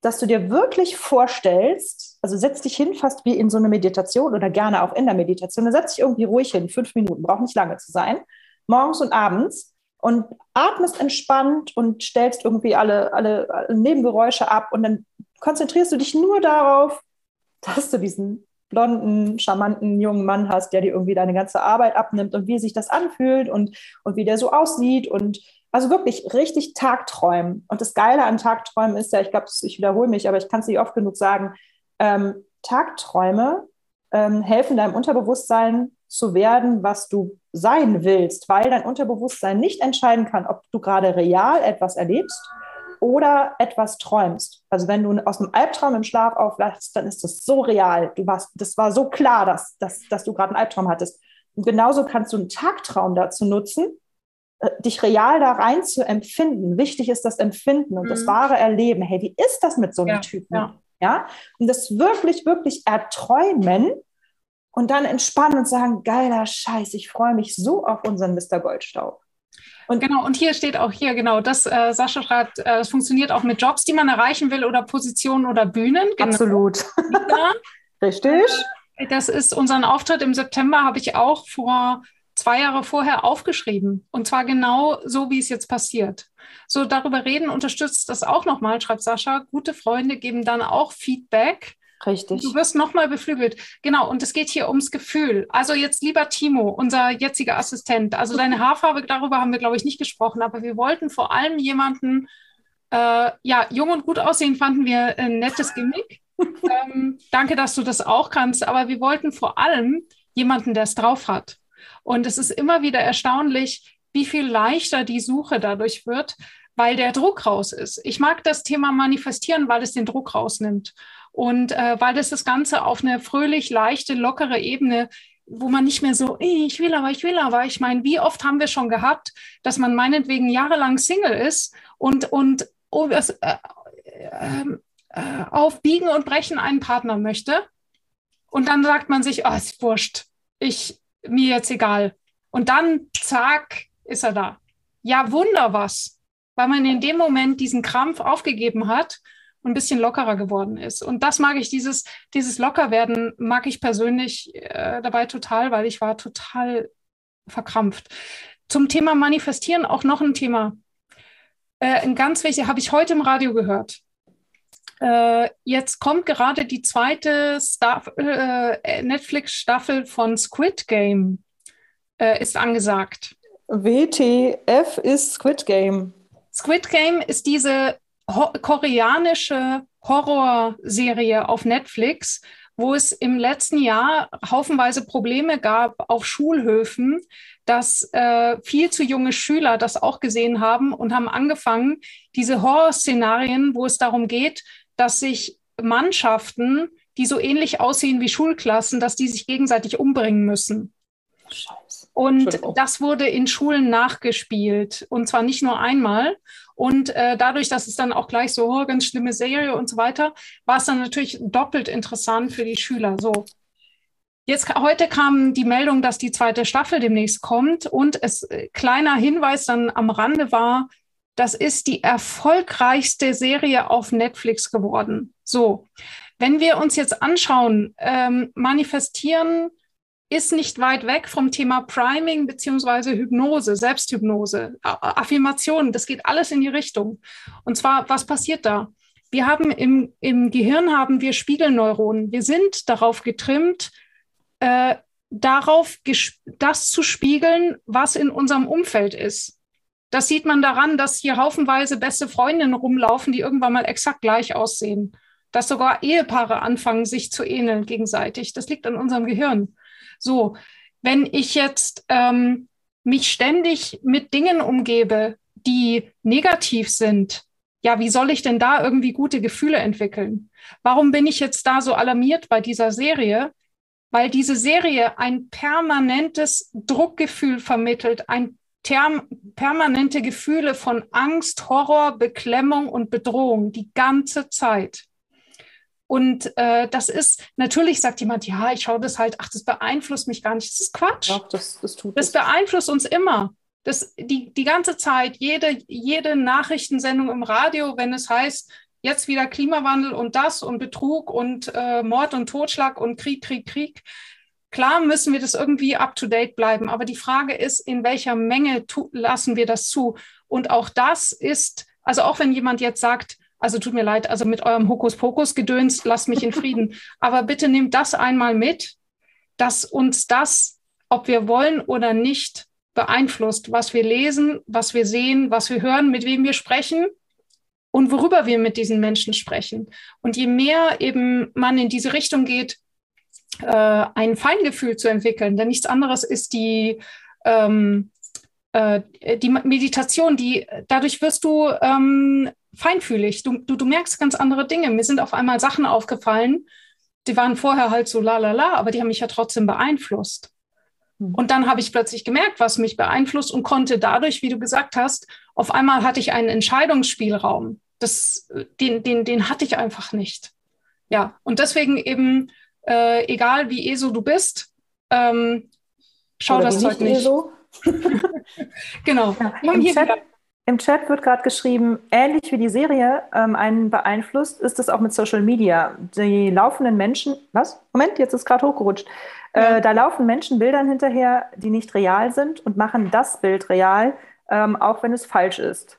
dass du dir wirklich vorstellst, also setz dich hin, fast wie in so eine Meditation oder gerne auch in der Meditation, dann setz dich irgendwie ruhig hin, fünf Minuten, braucht nicht lange zu sein, morgens und abends und atmest entspannt und stellst irgendwie alle, alle, alle Nebengeräusche ab und dann konzentrierst du dich nur darauf, dass du diesen blonden, charmanten jungen Mann hast, der dir irgendwie deine ganze Arbeit abnimmt und wie sich das anfühlt und, und wie der so aussieht und also wirklich richtig Tagträumen. Und das Geile an Tagträumen ist ja, ich glaube, ich wiederhole mich, aber ich kann es nicht oft genug sagen, ähm, Tagträume ähm, helfen deinem Unterbewusstsein zu werden, was du sein willst, weil dein Unterbewusstsein nicht entscheiden kann, ob du gerade real etwas erlebst oder etwas träumst. Also wenn du aus einem Albtraum im Schlaf aufwachst, dann ist das so real. Du warst, das war so klar, dass, dass, dass du gerade einen Albtraum hattest. Und genauso kannst du einen Tagtraum dazu nutzen, dich real da rein zu empfinden. Wichtig ist das Empfinden und mhm. das wahre Erleben. Hey, wie ist das mit so einem ja, Typen? Ja. Ja, und das wirklich, wirklich erträumen und dann entspannen und sagen, geiler Scheiß, ich freue mich so auf unseren Mr. Goldstaub. Und genau, und hier steht auch hier, genau, das, äh, Sascha schreibt, äh, das funktioniert auch mit Jobs, die man erreichen will oder Positionen oder Bühnen. Genau. Absolut. Richtig. Äh, das ist unseren Auftritt im September, habe ich auch vor zwei Jahre vorher aufgeschrieben. Und zwar genau so, wie es jetzt passiert. So darüber reden unterstützt das auch nochmal, schreibt Sascha. Gute Freunde geben dann auch Feedback. Richtig. Du wirst nochmal beflügelt. Genau, und es geht hier ums Gefühl. Also jetzt lieber Timo, unser jetziger Assistent. Also deine Haarfarbe, darüber haben wir, glaube ich, nicht gesprochen, aber wir wollten vor allem jemanden, äh, ja, jung und gut aussehen, fanden wir ein nettes Gimmick. ähm, danke, dass du das auch kannst, aber wir wollten vor allem jemanden, der es drauf hat. Und es ist immer wieder erstaunlich, wie viel leichter die Suche dadurch wird, weil der Druck raus ist. Ich mag das Thema manifestieren, weil es den Druck rausnimmt. Und äh, weil das das Ganze auf eine fröhlich, leichte, lockere Ebene, wo man nicht mehr so, ich will aber, ich will aber. Ich meine, wie oft haben wir schon gehabt, dass man meinetwegen jahrelang Single ist und, und oh, äh, äh, äh, auf Biegen und Brechen einen Partner möchte. Und dann sagt man sich, oh, ist wurscht, ich, mir jetzt egal. Und dann, zack, ist er da. Ja, wunder was, weil man in dem Moment diesen Krampf aufgegeben hat ein bisschen lockerer geworden ist. Und das mag ich, dieses, dieses Lockerwerden mag ich persönlich äh, dabei total, weil ich war total verkrampft. Zum Thema Manifestieren auch noch ein Thema. Äh, ein ganz wichtig, habe ich heute im Radio gehört. Äh, jetzt kommt gerade die zweite äh, Netflix-Staffel von Squid Game, äh, ist angesagt. WTF ist Squid Game. Squid Game ist diese ho koreanische Horrorserie auf Netflix, wo es im letzten Jahr haufenweise Probleme gab auf Schulhöfen, dass äh, viel zu junge Schüler das auch gesehen haben und haben angefangen, diese Horrorszenarien, wo es darum geht, dass sich Mannschaften, die so ähnlich aussehen wie Schulklassen, dass die sich gegenseitig umbringen müssen. Scheiße. Und das wurde in Schulen nachgespielt und zwar nicht nur einmal. Und äh, dadurch, dass es dann auch gleich so oh, ganz schlimme Serie und so weiter, war es dann natürlich doppelt interessant für die Schüler. So. Jetzt heute kam die Meldung, dass die zweite Staffel demnächst kommt und es äh, kleiner Hinweis dann am Rande war, das ist die erfolgreichste Serie auf Netflix geworden. So, wenn wir uns jetzt anschauen, ähm, manifestieren ist nicht weit weg vom Thema Priming beziehungsweise Hypnose, Selbsthypnose, Affirmation. Das geht alles in die Richtung. Und zwar, was passiert da? Wir haben im, im Gehirn haben wir Spiegelneuronen. Wir sind darauf getrimmt, äh, darauf das zu spiegeln, was in unserem Umfeld ist. Das sieht man daran, dass hier haufenweise beste Freundinnen rumlaufen, die irgendwann mal exakt gleich aussehen. Dass sogar Ehepaare anfangen, sich zu ähneln gegenseitig. Das liegt an unserem Gehirn. So, wenn ich jetzt ähm, mich ständig mit Dingen umgebe, die negativ sind, ja, wie soll ich denn da irgendwie gute Gefühle entwickeln? Warum bin ich jetzt da so alarmiert bei dieser Serie? Weil diese Serie ein permanentes Druckgefühl vermittelt, ein permanente Gefühle von Angst, Horror, Beklemmung und Bedrohung die ganze Zeit. Und äh, das ist, natürlich sagt jemand, ja, ich schaue das halt, ach, das beeinflusst mich gar nicht. Das ist Quatsch. Doch, das, das tut Das beeinflusst uns immer. Das, die, die ganze Zeit, jede, jede Nachrichtensendung im Radio, wenn es heißt, jetzt wieder Klimawandel und das und Betrug und äh, Mord und Totschlag und Krieg, Krieg, Krieg. Klar müssen wir das irgendwie up-to-date bleiben, aber die Frage ist, in welcher Menge lassen wir das zu? Und auch das ist, also auch wenn jemand jetzt sagt, also tut mir leid, also mit eurem Hokuspokus-Gedöns, lasst mich in Frieden. Aber bitte nehmt das einmal mit, dass uns das, ob wir wollen oder nicht, beeinflusst, was wir lesen, was wir sehen, was wir hören, mit wem wir sprechen und worüber wir mit diesen Menschen sprechen. Und je mehr eben man in diese Richtung geht, äh, ein Feingefühl zu entwickeln, denn nichts anderes ist die, ähm, äh, die Meditation, die dadurch wirst du ähm, feinfühlig. Du, du, du merkst ganz andere Dinge. Mir sind auf einmal Sachen aufgefallen, die waren vorher halt so la la la, aber die haben mich ja trotzdem beeinflusst. Hm. Und dann habe ich plötzlich gemerkt, was mich beeinflusst und konnte dadurch, wie du gesagt hast, auf einmal hatte ich einen Entscheidungsspielraum. Das, den, den, den hatte ich einfach nicht. Ja, und deswegen eben, äh, egal wie ESO du bist, ähm, schau Oder das Zeug nicht. ESO. genau. Ja, im, Chat, Im, Chat, wird gerade geschrieben, ähnlich wie die Serie ähm, einen beeinflusst, ist es auch mit Social Media. Die laufenden Menschen, was? Moment, jetzt ist gerade hochgerutscht. Ja. Äh, da laufen Menschen Bildern hinterher, die nicht real sind und machen das Bild real, ähm, auch wenn es falsch ist.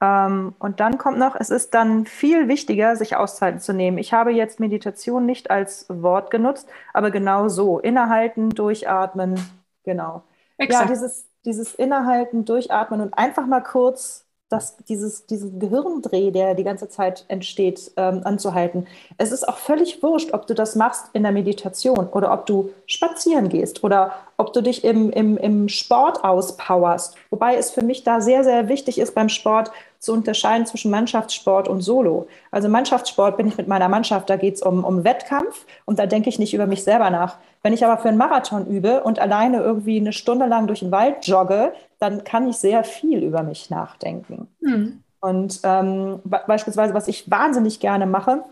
Ähm, und dann kommt noch, es ist dann viel wichtiger, sich Auszeiten zu nehmen. Ich habe jetzt Meditation nicht als Wort genutzt, aber genau so. Innehalten, durchatmen, genau. Exakt. Ja, dieses, dieses Innehalten, Durchatmen und einfach mal kurz das, dieses, diesen Gehirndreh, der die ganze Zeit entsteht, ähm, anzuhalten. Es ist auch völlig wurscht, ob du das machst in der Meditation oder ob du spazieren gehst oder ob du dich im, im, im Sport auspowerst. Wobei es für mich da sehr, sehr wichtig ist beim Sport, zu unterscheiden zwischen Mannschaftssport und Solo. Also Mannschaftssport bin ich mit meiner Mannschaft, da geht es um, um Wettkampf und da denke ich nicht über mich selber nach. Wenn ich aber für einen Marathon übe und alleine irgendwie eine Stunde lang durch den Wald jogge, dann kann ich sehr viel über mich nachdenken. Mhm. Und ähm, beispielsweise, was ich wahnsinnig gerne mache,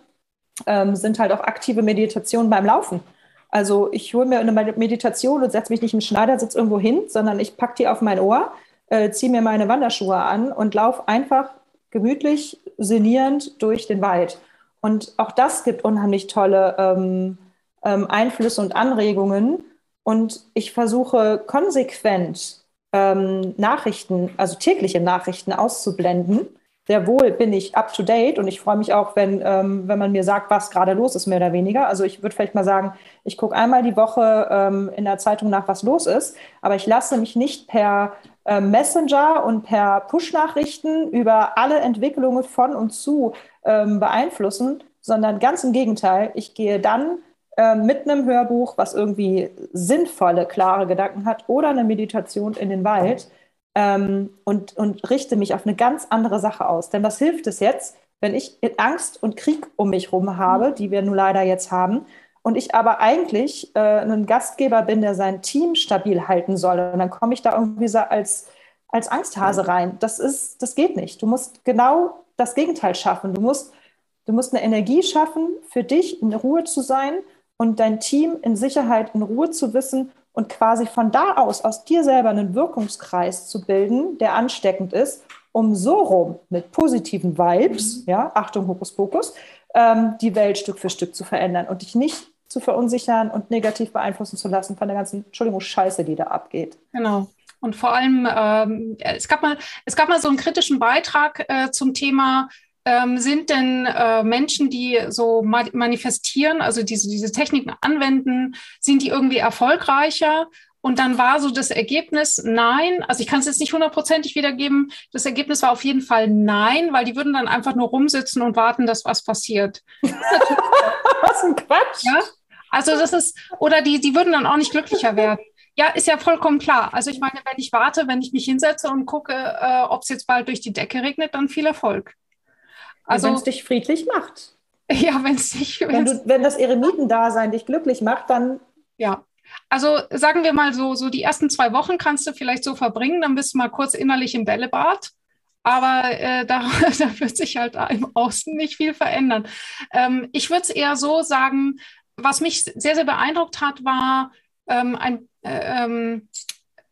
ähm, sind halt auch aktive Meditationen beim Laufen. Also ich hole mir eine Meditation und setze mich nicht im Schneidersitz irgendwo hin, sondern ich packe die auf mein Ohr äh, ziehe mir meine Wanderschuhe an und laufe einfach gemütlich, sinnierend durch den Wald. Und auch das gibt unheimlich tolle ähm, ähm, Einflüsse und Anregungen. Und ich versuche konsequent ähm, Nachrichten, also tägliche Nachrichten auszublenden. Sehr wohl bin ich up to date und ich freue mich auch, wenn, ähm, wenn man mir sagt, was gerade los ist, mehr oder weniger. Also ich würde vielleicht mal sagen, ich gucke einmal die Woche ähm, in der Zeitung nach, was los ist, aber ich lasse mich nicht per äh, Messenger und per Push-Nachrichten über alle Entwicklungen von und zu ähm, beeinflussen, sondern ganz im Gegenteil. Ich gehe dann äh, mit einem Hörbuch, was irgendwie sinnvolle, klare Gedanken hat, oder eine Meditation in den Wald ähm, und, und richte mich auf eine ganz andere Sache aus. Denn was hilft es jetzt, wenn ich Angst und Krieg um mich herum habe, die wir nun leider jetzt haben, und ich aber eigentlich äh, ein Gastgeber bin, der sein Team stabil halten soll. Und dann komme ich da irgendwie so als, als Angsthase rein. Das ist, das geht nicht. Du musst genau das Gegenteil schaffen. Du musst, du musst eine Energie schaffen, für dich in Ruhe zu sein und dein Team in Sicherheit, in Ruhe zu wissen und quasi von da aus, aus dir selber einen Wirkungskreis zu bilden, der ansteckend ist, um so rum mit positiven Vibes, mhm. ja, Achtung, Hokuspokus, ähm, die Welt Stück für Stück zu verändern und dich nicht zu verunsichern und negativ beeinflussen zu lassen von der ganzen, Entschuldigung, Scheiße, die da abgeht. Genau. Und vor allem, ähm, es, gab mal, es gab mal so einen kritischen Beitrag äh, zum Thema, ähm, sind denn äh, Menschen, die so manifestieren, also diese, diese Techniken anwenden, sind die irgendwie erfolgreicher? Und dann war so das Ergebnis nein. Also ich kann es jetzt nicht hundertprozentig wiedergeben. Das Ergebnis war auf jeden Fall nein, weil die würden dann einfach nur rumsitzen und warten, dass was passiert. was ein Quatsch. Ja? Also das ist, oder die, die würden dann auch nicht glücklicher werden. Ja, ist ja vollkommen klar. Also ich meine, wenn ich warte, wenn ich mich hinsetze und gucke, äh, ob es jetzt bald durch die Decke regnet, dann viel Erfolg. Also wenn es dich friedlich macht. Ja, wenn es dich. Wenn, du, wenn das Eremitendasein dich glücklich macht, dann. Ja. Also sagen wir mal so, so die ersten zwei Wochen kannst du vielleicht so verbringen, dann bist du mal kurz innerlich im Bällebad. Aber äh, da, da, wird sich halt im Außen nicht viel verändern. Ähm, ich würde es eher so sagen, was mich sehr, sehr beeindruckt hat, war ähm, ein, äh, ähm,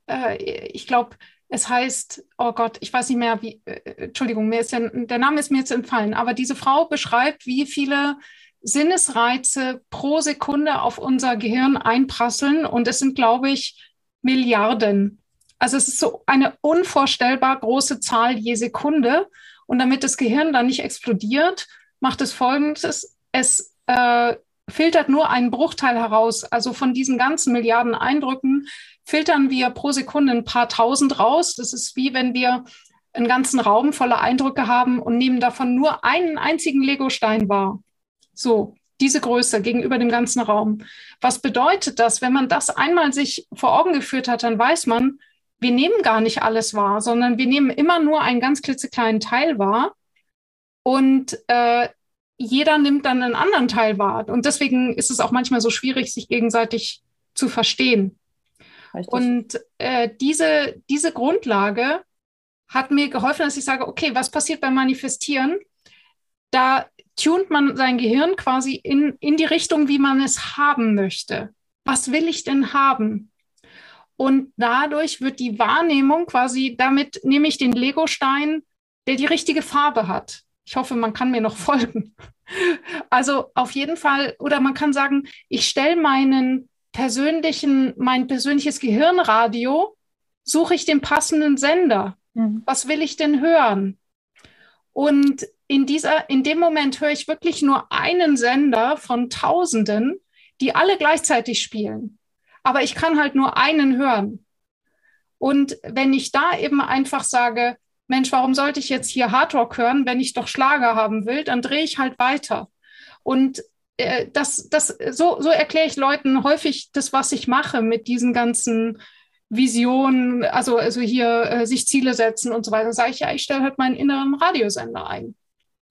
äh, ich glaube, es heißt, oh Gott, ich weiß nicht mehr, wie, äh, Entschuldigung, mir ist der, der Name ist mir jetzt entfallen, aber diese Frau beschreibt, wie viele Sinnesreize pro Sekunde auf unser Gehirn einprasseln und es sind, glaube ich, Milliarden. Also es ist so eine unvorstellbar große Zahl je Sekunde. Und damit das Gehirn dann nicht explodiert, macht es Folgendes. Es äh, filtert nur einen Bruchteil heraus. Also von diesen ganzen Milliarden Eindrücken filtern wir pro Sekunde ein paar tausend raus. Das ist wie wenn wir einen ganzen Raum voller Eindrücke haben und nehmen davon nur einen einzigen Legostein wahr. So, diese Größe gegenüber dem ganzen Raum. Was bedeutet das? Wenn man das einmal sich vor Augen geführt hat, dann weiß man, wir nehmen gar nicht alles wahr, sondern wir nehmen immer nur einen ganz klitzekleinen Teil wahr. Und äh, jeder nimmt dann einen anderen Teil wahr. Und deswegen ist es auch manchmal so schwierig, sich gegenseitig zu verstehen. Richtig. Und äh, diese, diese Grundlage hat mir geholfen, dass ich sage, okay, was passiert beim Manifestieren? Da tunt man sein Gehirn quasi in, in die Richtung, wie man es haben möchte. Was will ich denn haben? Und dadurch wird die Wahrnehmung quasi, damit nehme ich den Legostein, der die richtige Farbe hat. Ich hoffe, man kann mir noch folgen. Also auf jeden Fall, oder man kann sagen, ich stelle meinen persönlichen, mein persönliches Gehirnradio, suche ich den passenden Sender. Mhm. Was will ich denn hören? Und in dieser, in dem Moment höre ich wirklich nur einen Sender von Tausenden, die alle gleichzeitig spielen. Aber ich kann halt nur einen hören. Und wenn ich da eben einfach sage, Mensch, warum sollte ich jetzt hier Hardrock hören, wenn ich doch Schlager haben will, dann drehe ich halt weiter. Und äh, das, das, so, so erkläre ich Leuten häufig das, was ich mache mit diesen ganzen Visionen, also, also hier äh, sich Ziele setzen und so weiter. Sage ich, ja, ich stelle halt meinen inneren Radiosender ein.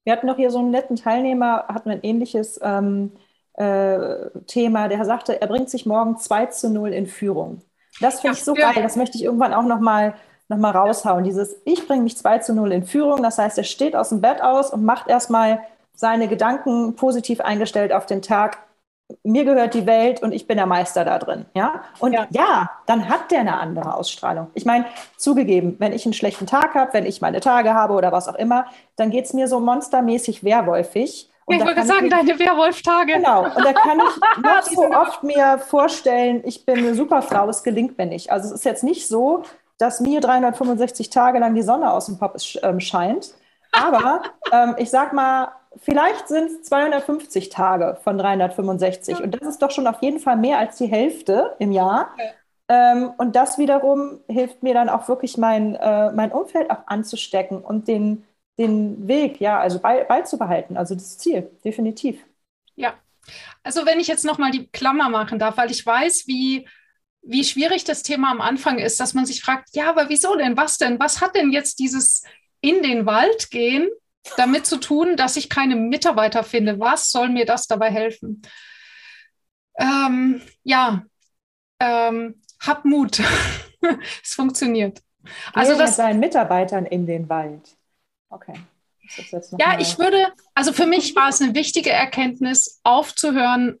Wir hatten noch hier so einen netten Teilnehmer, hatten ein ähnliches ähm, äh, Thema, der sagte, er bringt sich morgen 2 zu 0 in Führung. Das finde ich so geil, das möchte ich irgendwann auch nochmal noch mal raushauen. Dieses, ich bringe mich 2 zu 0 in Führung, das heißt, er steht aus dem Bett aus und macht erstmal seine Gedanken positiv eingestellt auf den Tag. Mir gehört die Welt und ich bin der Meister da drin. Ja? Und ja, ja dann hat der eine andere Ausstrahlung. Ich meine, zugegeben, wenn ich einen schlechten Tag habe, wenn ich meine Tage habe oder was auch immer, dann geht es mir so monstermäßig werwolfig. Und ich wollte sagen, ich, deine Werwolf-Tage. Genau. Und da kann ich noch so oft mir vorstellen, ich bin eine super Frau, es gelingt mir nicht. Also es ist jetzt nicht so, dass mir 365 Tage lang die Sonne aus dem Kopf ähm, scheint. Aber ähm, ich sag mal, vielleicht sind es 250 Tage von 365. Und das ist doch schon auf jeden Fall mehr als die Hälfte im Jahr. Ähm, und das wiederum hilft mir dann auch wirklich mein, äh, mein Umfeld auch anzustecken und den, den Weg, ja, also bei, beizubehalten, also das Ziel, definitiv. Ja, also wenn ich jetzt nochmal die Klammer machen darf, weil ich weiß, wie, wie schwierig das Thema am Anfang ist, dass man sich fragt, ja, aber wieso denn, was denn, was hat denn jetzt dieses in den Wald gehen damit zu tun, dass ich keine Mitarbeiter finde. Was soll mir das dabei helfen? Ähm, ja, ähm, hab Mut. es funktioniert. Also Geh das mit deinen Mitarbeitern in den Wald. Okay. Ja, ich würde, also für mich war es eine wichtige Erkenntnis, aufzuhören,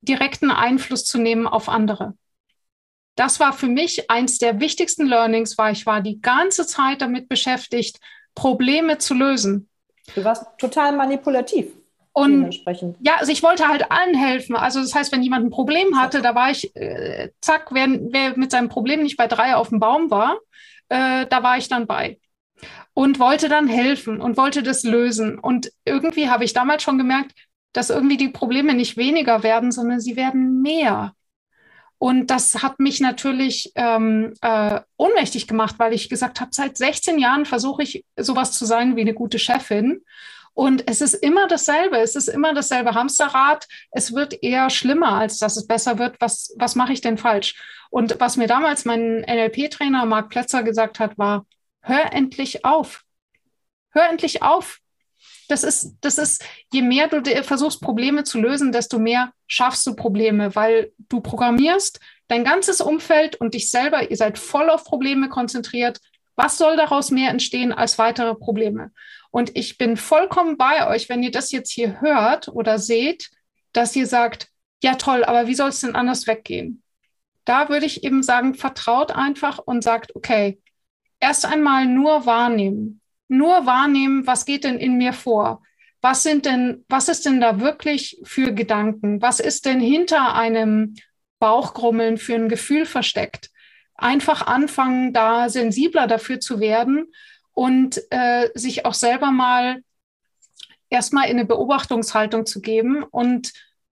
direkten Einfluss zu nehmen auf andere. Das war für mich eins der wichtigsten Learnings, weil ich war die ganze Zeit damit beschäftigt, Probleme zu lösen. Du warst total manipulativ. Und ja, also ich wollte halt allen helfen. Also das heißt, wenn jemand ein Problem hatte, da war ich, äh, zack, wer, wer mit seinem Problem nicht bei drei auf dem Baum war, äh, da war ich dann bei. Und wollte dann helfen und wollte das lösen. Und irgendwie habe ich damals schon gemerkt, dass irgendwie die Probleme nicht weniger werden, sondern sie werden mehr. Und das hat mich natürlich ähm, äh, ohnmächtig gemacht, weil ich gesagt habe, seit 16 Jahren versuche ich sowas zu sein wie eine gute Chefin. Und es ist immer dasselbe, es ist immer dasselbe Hamsterrad. Es wird eher schlimmer, als dass es besser wird. Was, was mache ich denn falsch? Und was mir damals mein NLP-Trainer Marc Plätzer gesagt hat, war, hör endlich auf. Hör endlich auf. Das ist, das ist, je mehr du versuchst, Probleme zu lösen, desto mehr schaffst du Probleme, weil du programmierst dein ganzes Umfeld und dich selber, ihr seid voll auf Probleme konzentriert. Was soll daraus mehr entstehen als weitere Probleme? Und ich bin vollkommen bei euch, wenn ihr das jetzt hier hört oder seht, dass ihr sagt, ja toll, aber wie soll es denn anders weggehen? Da würde ich eben sagen, vertraut einfach und sagt, okay, erst einmal nur wahrnehmen. Nur wahrnehmen, was geht denn in mir vor? was sind denn, was ist denn da wirklich für Gedanken? Was ist denn hinter einem Bauchgrummeln für ein Gefühl versteckt? Einfach anfangen, da sensibler dafür zu werden und äh, sich auch selber mal erstmal in eine Beobachtungshaltung zu geben und,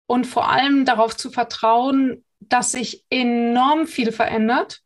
und vor allem darauf zu vertrauen, dass sich enorm viel verändert,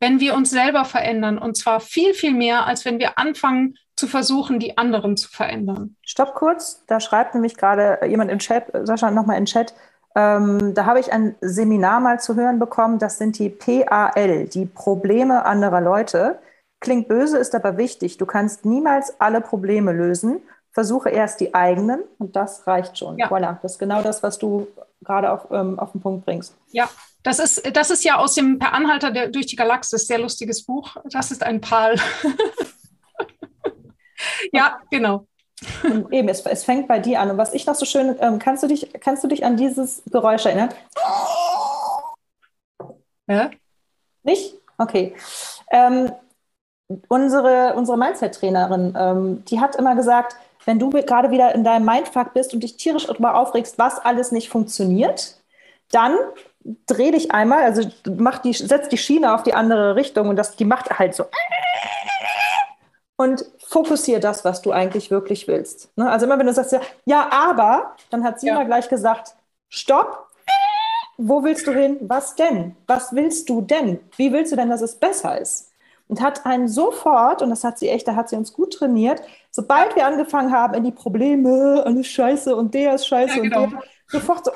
wenn wir uns selber verändern. Und zwar viel, viel mehr, als wenn wir anfangen, zu versuchen, die anderen zu verändern. Stopp kurz, da schreibt nämlich gerade jemand im Chat, Sascha, nochmal in Chat, ähm, da habe ich ein Seminar mal zu hören bekommen, das sind die PAL, die Probleme anderer Leute. Klingt böse, ist aber wichtig. Du kannst niemals alle Probleme lösen. Versuche erst die eigenen und das reicht schon. Ja. Voilà, das ist genau das, was du gerade auf, ähm, auf den Punkt bringst. Ja, das ist, das ist ja aus dem Per Anhalter der, durch die Galaxis, sehr lustiges Buch. Das ist ein Pal. ja, genau. Und eben, es, es fängt bei dir an. Und was ich noch so schön, ähm, kannst, du dich, kannst du dich an dieses Geräusch erinnern? Ja? Nicht? Okay. Ähm, unsere unsere Mindset-Trainerin, ähm, die hat immer gesagt, wenn du gerade wieder in deinem Mindfuck bist und dich tierisch darüber aufregst, was alles nicht funktioniert, dann dreh dich einmal, also mach die, setz die Schiene auf die andere Richtung und das, die macht halt so und fokussiere das, was du eigentlich wirklich willst. Ne? Also immer wenn du sagst, ja, aber, dann hat sie ja. immer gleich gesagt, stopp, wo willst du hin? Was denn? Was willst du denn? Wie willst du denn, dass es besser ist? Und hat einen sofort, und das hat sie echt, da hat sie uns gut trainiert, sobald wir angefangen haben, in die Probleme, alles scheiße und der ist scheiße ja, genau. und der, sofort so,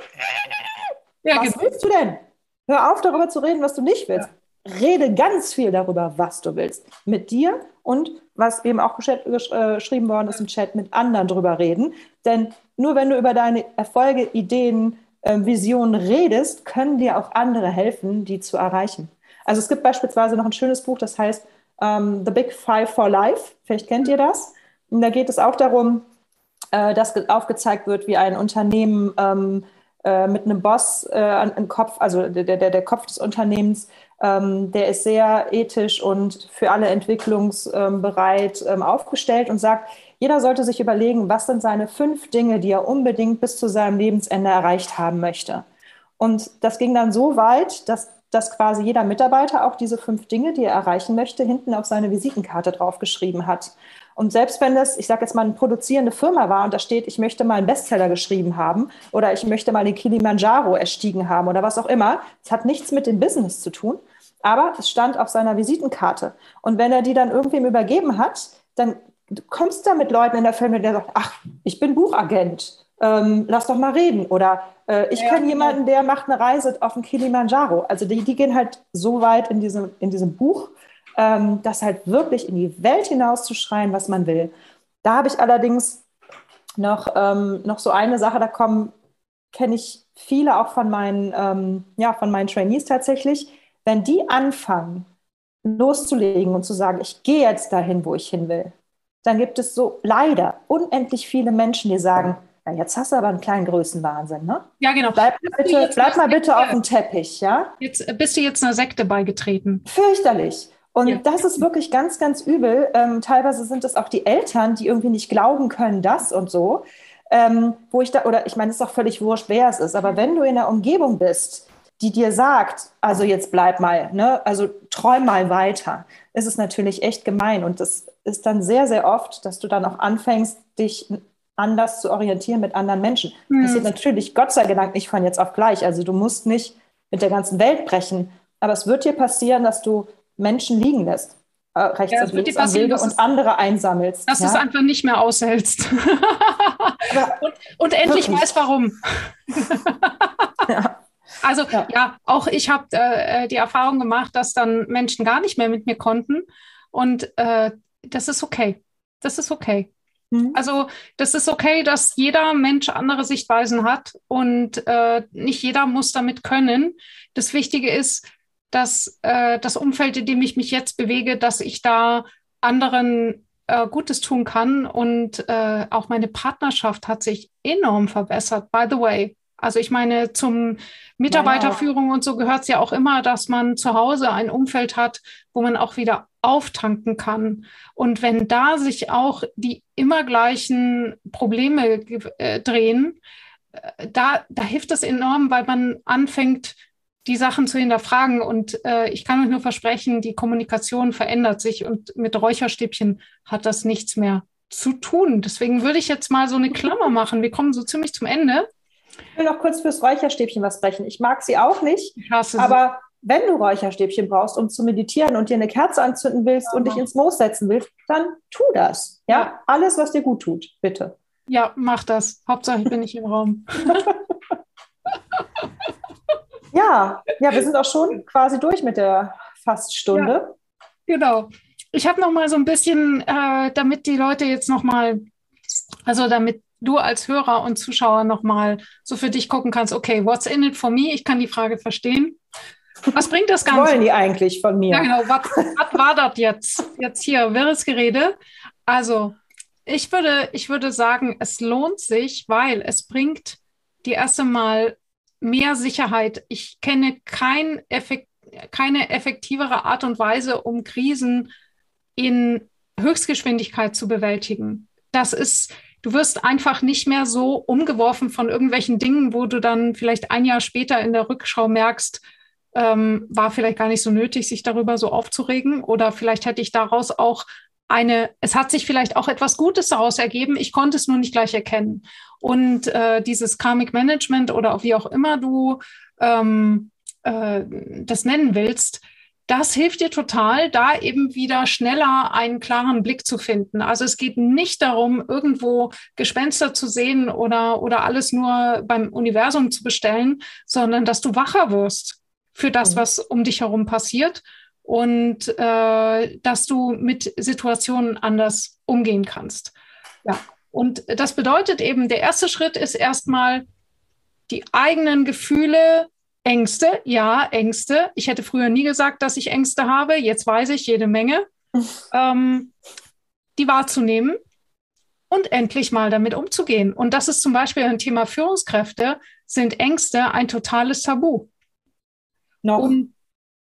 ja, was genau. willst du denn? Hör auf, darüber zu reden, was du nicht willst. Ja. Rede ganz viel darüber, was du willst. Mit dir und was eben auch äh, geschrieben worden ist im Chat, mit anderen drüber reden. Denn nur wenn du über deine Erfolge, Ideen, äh, Visionen redest, können dir auch andere helfen, die zu erreichen. Also es gibt beispielsweise noch ein schönes Buch, das heißt ähm, The Big Five for Life. Vielleicht kennt ihr das. Und da geht es auch darum, äh, dass aufgezeigt wird, wie ein Unternehmen ähm, äh, mit einem Boss äh, an, Kopf, also der, der, der Kopf des Unternehmens, ähm, der ist sehr ethisch und für alle entwicklungsbereit ähm, aufgestellt und sagt, jeder sollte sich überlegen, was sind seine fünf Dinge, die er unbedingt bis zu seinem Lebensende erreicht haben möchte. Und das ging dann so weit, dass, dass quasi jeder Mitarbeiter auch diese fünf Dinge, die er erreichen möchte, hinten auf seine Visitenkarte draufgeschrieben hat. Und selbst wenn das, ich sage jetzt mal, eine produzierende Firma war und da steht, ich möchte mal einen Bestseller geschrieben haben oder ich möchte mal den Kilimanjaro erstiegen haben oder was auch immer, es hat nichts mit dem Business zu tun, aber es stand auf seiner Visitenkarte. Und wenn er die dann irgendwem übergeben hat, dann kommst du da mit Leuten in der Firma, der sagt, ach, ich bin Buchagent, ähm, lass doch mal reden. Oder äh, ich ja, kenne genau. jemanden, der macht eine Reise auf den Kilimanjaro. Also die, die gehen halt so weit in diesem, in diesem Buch, ähm, das halt wirklich in die Welt hinauszuschreien, was man will. Da habe ich allerdings noch, ähm, noch so eine Sache, da kommen, kenne ich viele auch von meinen, ähm, ja, von meinen Trainees tatsächlich, wenn die anfangen, loszulegen und zu sagen, ich gehe jetzt dahin, wo ich hin will, dann gibt es so leider unendlich viele Menschen, die sagen, ja, jetzt hast du aber einen kleinen Größenwahnsinn, ne? Ja, genau. Bleib, bitte, bleib mal bitte auf dem Teppich, ja? Jetzt bist du jetzt einer Sekte beigetreten. Fürchterlich. Und ja. das ist wirklich ganz, ganz übel. Ähm, teilweise sind es auch die Eltern, die irgendwie nicht glauben können, das und so. Ähm, wo ich da, oder ich meine, es ist doch völlig wurscht, wer es ist, aber wenn du in der Umgebung bist, die dir sagt, also jetzt bleib mal, ne, also träum mal weiter, ist es natürlich echt gemein. Und das ist dann sehr, sehr oft, dass du dann auch anfängst, dich anders zu orientieren mit anderen Menschen. Mhm. Das passiert natürlich Gott sei Dank nicht von jetzt auf gleich. Also du musst nicht mit der ganzen Welt brechen. Aber es wird dir passieren, dass du Menschen liegen lässt. Äh, rechts ja, und links am Wege und andere einsammelst. Dass ja? du es einfach nicht mehr aushältst. und, und endlich wirklich. weiß warum. ja. Also ja. ja, auch ich habe äh, die Erfahrung gemacht, dass dann Menschen gar nicht mehr mit mir konnten. Und äh, das ist okay. Das ist okay. Mhm. Also das ist okay, dass jeder Mensch andere Sichtweisen hat und äh, nicht jeder muss damit können. Das Wichtige ist, dass äh, das Umfeld, in dem ich mich jetzt bewege, dass ich da anderen äh, Gutes tun kann. Und äh, auch meine Partnerschaft hat sich enorm verbessert, by the way. Also ich meine, zum Mitarbeiterführung wow. und so gehört es ja auch immer, dass man zu Hause ein Umfeld hat, wo man auch wieder auftanken kann. Und wenn da sich auch die immer gleichen Probleme äh, drehen, äh, da, da hilft es enorm, weil man anfängt, die Sachen zu hinterfragen. Und äh, ich kann euch nur versprechen, die Kommunikation verändert sich und mit Räucherstäbchen hat das nichts mehr zu tun. Deswegen würde ich jetzt mal so eine Klammer machen. Wir kommen so ziemlich zum Ende. Ich will noch kurz fürs Räucherstäbchen was sprechen. Ich mag sie auch nicht, aber wenn du Räucherstäbchen brauchst, um zu meditieren und dir eine Kerze anzünden willst ja. und dich ins Moos setzen willst, dann tu das. Ja? ja, alles, was dir gut tut, bitte. Ja, mach das. Hauptsache, ich bin nicht im Raum. ja, ja, wir sind auch schon quasi durch mit der Faststunde. Ja, genau. Ich habe noch mal so ein bisschen, äh, damit die Leute jetzt noch mal, also damit du als Hörer und Zuschauer nochmal so für dich gucken kannst, okay, what's in it for me? Ich kann die Frage verstehen. Was bringt das Ganze? Was wollen die eigentlich von mir? Ja, genau. Was, was war das jetzt? Jetzt hier, wirres Gerede. Also, Ich würde, ich würde sagen, es lohnt sich, weil es bringt die erste Mal mehr Sicherheit. Ich kenne kein Effekt, keine effektivere Art und Weise, um Krisen in Höchstgeschwindigkeit zu bewältigen. Das ist, du wirst einfach nicht mehr so umgeworfen von irgendwelchen Dingen, wo du dann vielleicht ein Jahr später in der Rückschau merkst, ähm, war vielleicht gar nicht so nötig, sich darüber so aufzuregen. Oder vielleicht hätte ich daraus auch eine, es hat sich vielleicht auch etwas Gutes daraus ergeben, ich konnte es nur nicht gleich erkennen. Und äh, dieses Karmic Management oder wie auch immer du ähm, äh, das nennen willst, das hilft dir total, da eben wieder schneller einen klaren Blick zu finden. Also es geht nicht darum, irgendwo Gespenster zu sehen oder, oder alles nur beim Universum zu bestellen, sondern dass du wacher wirst für das, mhm. was um dich herum passiert und äh, dass du mit Situationen anders umgehen kannst. Ja, und das bedeutet eben, der erste Schritt ist erstmal die eigenen Gefühle Ängste, ja, Ängste. Ich hätte früher nie gesagt, dass ich Ängste habe. Jetzt weiß ich jede Menge. ähm, die wahrzunehmen und endlich mal damit umzugehen. Und das ist zum Beispiel ein Thema Führungskräfte, sind Ängste ein totales Tabu. Noch, und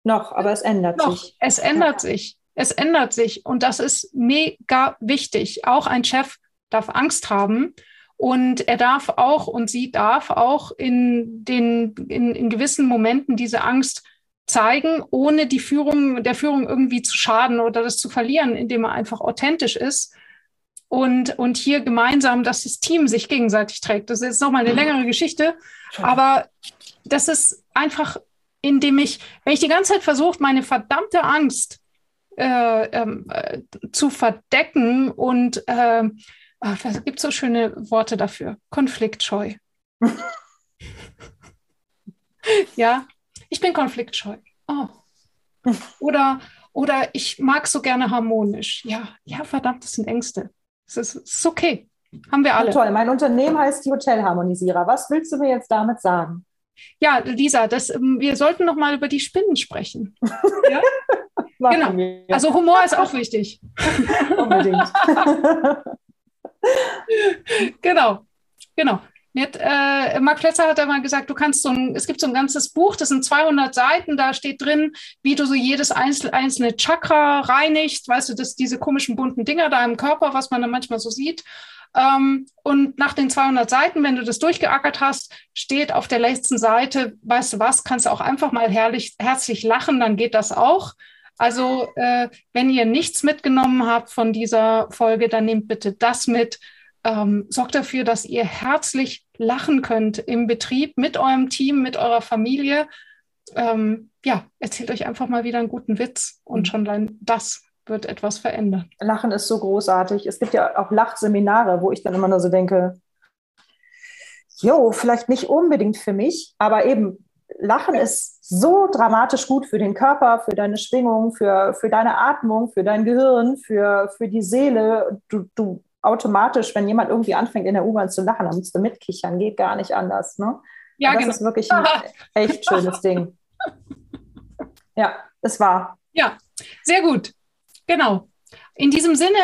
noch aber es ändert noch, sich. Es ändert ja. sich. Es ändert sich. Und das ist mega wichtig. Auch ein Chef darf Angst haben und er darf auch und sie darf auch in den, in, in gewissen Momenten diese Angst zeigen, ohne die Führung, der Führung irgendwie zu schaden oder das zu verlieren, indem er einfach authentisch ist und, und hier gemeinsam, dass das Team sich gegenseitig trägt. Das ist nochmal eine mhm. längere Geschichte, aber das ist einfach, indem ich, wenn ich die ganze Zeit versuche, meine verdammte Angst äh, ähm, äh, zu verdecken und äh, Ach, es gibt so schöne Worte dafür. Konfliktscheu. ja, ich bin konfliktscheu. Oh. Oder, oder ich mag so gerne harmonisch. Ja, ja, verdammt, das sind Ängste. Es ist, ist okay. Haben wir alle. toll. Mein Unternehmen heißt die Hotelharmonisierer. Was willst du mir jetzt damit sagen? Ja, Lisa, das, ähm, wir sollten noch mal über die Spinnen sprechen. ja? genau. Wir. Also Humor ist auch wichtig. Unbedingt. genau, genau. Jetzt, äh, Marc Plätzer hat einmal gesagt, du kannst so ein, es gibt so ein ganzes Buch, das sind 200 Seiten, da steht drin, wie du so jedes einzel, einzelne Chakra reinigst, weißt du, das, diese komischen bunten Dinger da im Körper, was man dann manchmal so sieht. Ähm, und nach den 200 Seiten, wenn du das durchgeackert hast, steht auf der letzten Seite, weißt du was, kannst du auch einfach mal herrlich, herzlich lachen, dann geht das auch. Also äh, wenn ihr nichts mitgenommen habt von dieser Folge, dann nehmt bitte das mit. Ähm, sorgt dafür, dass ihr herzlich lachen könnt im Betrieb mit eurem Team, mit eurer Familie. Ähm, ja, erzählt euch einfach mal wieder einen guten Witz und mhm. schon das wird etwas verändern. Lachen ist so großartig. Es gibt ja auch Lachseminare, wo ich dann immer nur so denke, jo, vielleicht nicht unbedingt für mich, aber eben Lachen ist so dramatisch gut für den Körper, für deine Schwingung, für, für deine Atmung, für dein Gehirn, für, für die Seele. Du, du automatisch, wenn jemand irgendwie anfängt in der U-Bahn zu lachen, dann musst du mitkichern, geht gar nicht anders. Ne? Ja, das genau. ist wirklich ein echt schönes Ding. Ja, es war. Ja, sehr gut. Genau. In diesem Sinne,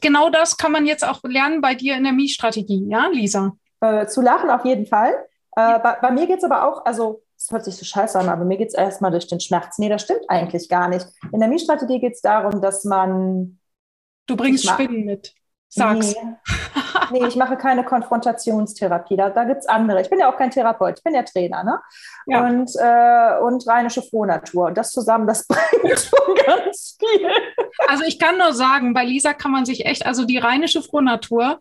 genau das kann man jetzt auch lernen bei dir in der Mie-Strategie, ja, Lisa? Äh, zu lachen auf jeden Fall. Äh, bei, bei, mir geht es aber auch, also das hört sich so scheiße an, aber mir geht es erstmal durch den Schmerz. Nee, das stimmt eigentlich gar nicht. In der Mie-Strategie geht es darum, dass man. Du bringst Spinnen mit. Sag's. Nee. nee, ich mache keine Konfrontationstherapie. Da, da gibt es andere. Ich bin ja auch kein Therapeut, ich bin ja Trainer. Ne? Ja. Und, äh, und rheinische Frohnatur. Und das zusammen, das bringt schon ganz viel. Also ich kann nur sagen, bei Lisa kann man sich echt, also die rheinische Frohnatur,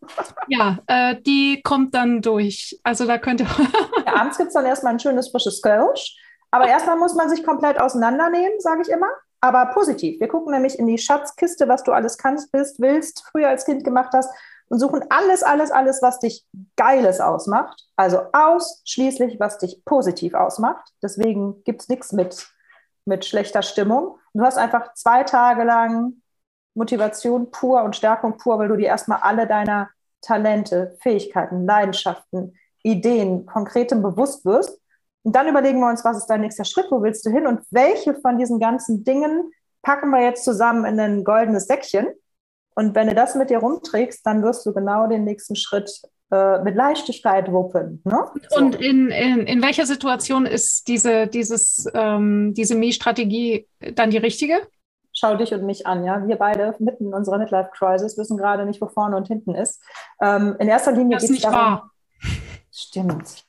ja, äh, die kommt dann durch. Also da könnte. ja, abends gibt es dann erstmal ein schönes frisches Kölsch. Aber erstmal muss man sich komplett auseinandernehmen, sage ich immer aber positiv. Wir gucken nämlich in die Schatzkiste, was du alles kannst, bist, willst, früher als Kind gemacht hast und suchen alles, alles, alles, was dich Geiles ausmacht. Also ausschließlich, was dich positiv ausmacht. Deswegen gibt es nichts mit, mit schlechter Stimmung. Du hast einfach zwei Tage lang Motivation pur und Stärkung pur, weil du dir erstmal alle deiner Talente, Fähigkeiten, Leidenschaften, Ideen, konkretem bewusst wirst und dann überlegen wir uns, was ist dein nächster Schritt, wo willst du hin und welche von diesen ganzen Dingen packen wir jetzt zusammen in ein goldenes Säckchen Und wenn du das mit dir rumträgst, dann wirst du genau den nächsten Schritt äh, mit Leichtigkeit wuppen. Ne? So. Und in, in, in welcher Situation ist diese, dieses, ähm, diese Mi-Strategie dann die richtige? Schau dich und mich an, ja. Wir beide mitten in unserer Midlife-Crisis wissen gerade nicht, wo vorne und hinten ist. Ähm, in erster Linie geht es darum. Wahr. Stimmt.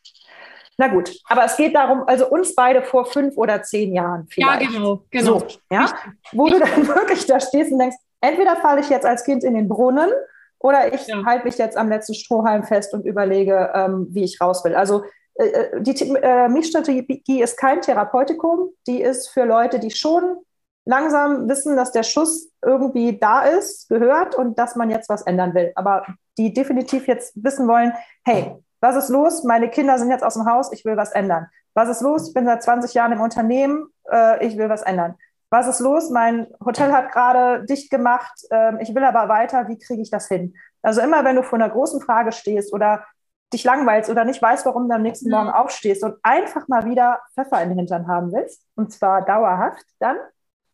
Na gut, aber es geht darum, also uns beide vor fünf oder zehn Jahren vielleicht. Ja, genau, genau. So, ja? Wo du dann wirklich da stehst und denkst, entweder falle ich jetzt als Kind in den Brunnen oder ich ja. halte mich jetzt am letzten Strohhalm fest und überlege, ähm, wie ich raus will. Also äh, äh die äh, Mietstrategie ist kein Therapeutikum, die ist für Leute, die schon langsam wissen, dass der Schuss irgendwie da ist, gehört und dass man jetzt was ändern will. Aber die definitiv jetzt wissen wollen, hey, was ist los? Meine Kinder sind jetzt aus dem Haus, ich will was ändern. Was ist los? Ich bin seit 20 Jahren im Unternehmen, äh, ich will was ändern. Was ist los? Mein Hotel hat gerade dicht gemacht, äh, ich will aber weiter, wie kriege ich das hin? Also immer, wenn du vor einer großen Frage stehst oder dich langweilst oder nicht weißt, warum du am nächsten Morgen aufstehst und einfach mal wieder Pfeffer in den Hintern haben willst, und zwar dauerhaft, dann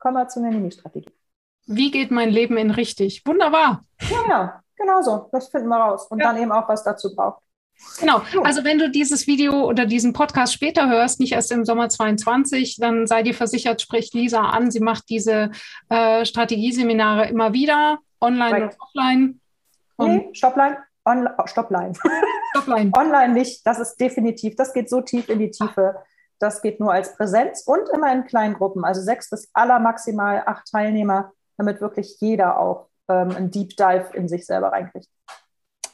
Kommen wir zu einer Mini-Strategie. Wie geht mein Leben in richtig? Wunderbar. Ja, ja, genau so. Das finden wir raus. Und ja. dann eben auch, was dazu braucht. Genau. Also wenn du dieses Video oder diesen Podcast später hörst, nicht erst im Sommer 22, dann sei dir versichert, spricht Lisa an. Sie macht diese äh, Strategieseminare immer wieder, online right. und offline. Und nee, Stoppline. On Stoppline. Stoppline. online nicht. Das ist definitiv, das geht so tief in die Tiefe. Das geht nur als Präsenz und immer in kleinen Gruppen, also sechs bis aller maximal acht Teilnehmer, damit wirklich jeder auch ähm, ein Deep Dive in sich selber reinkriegt.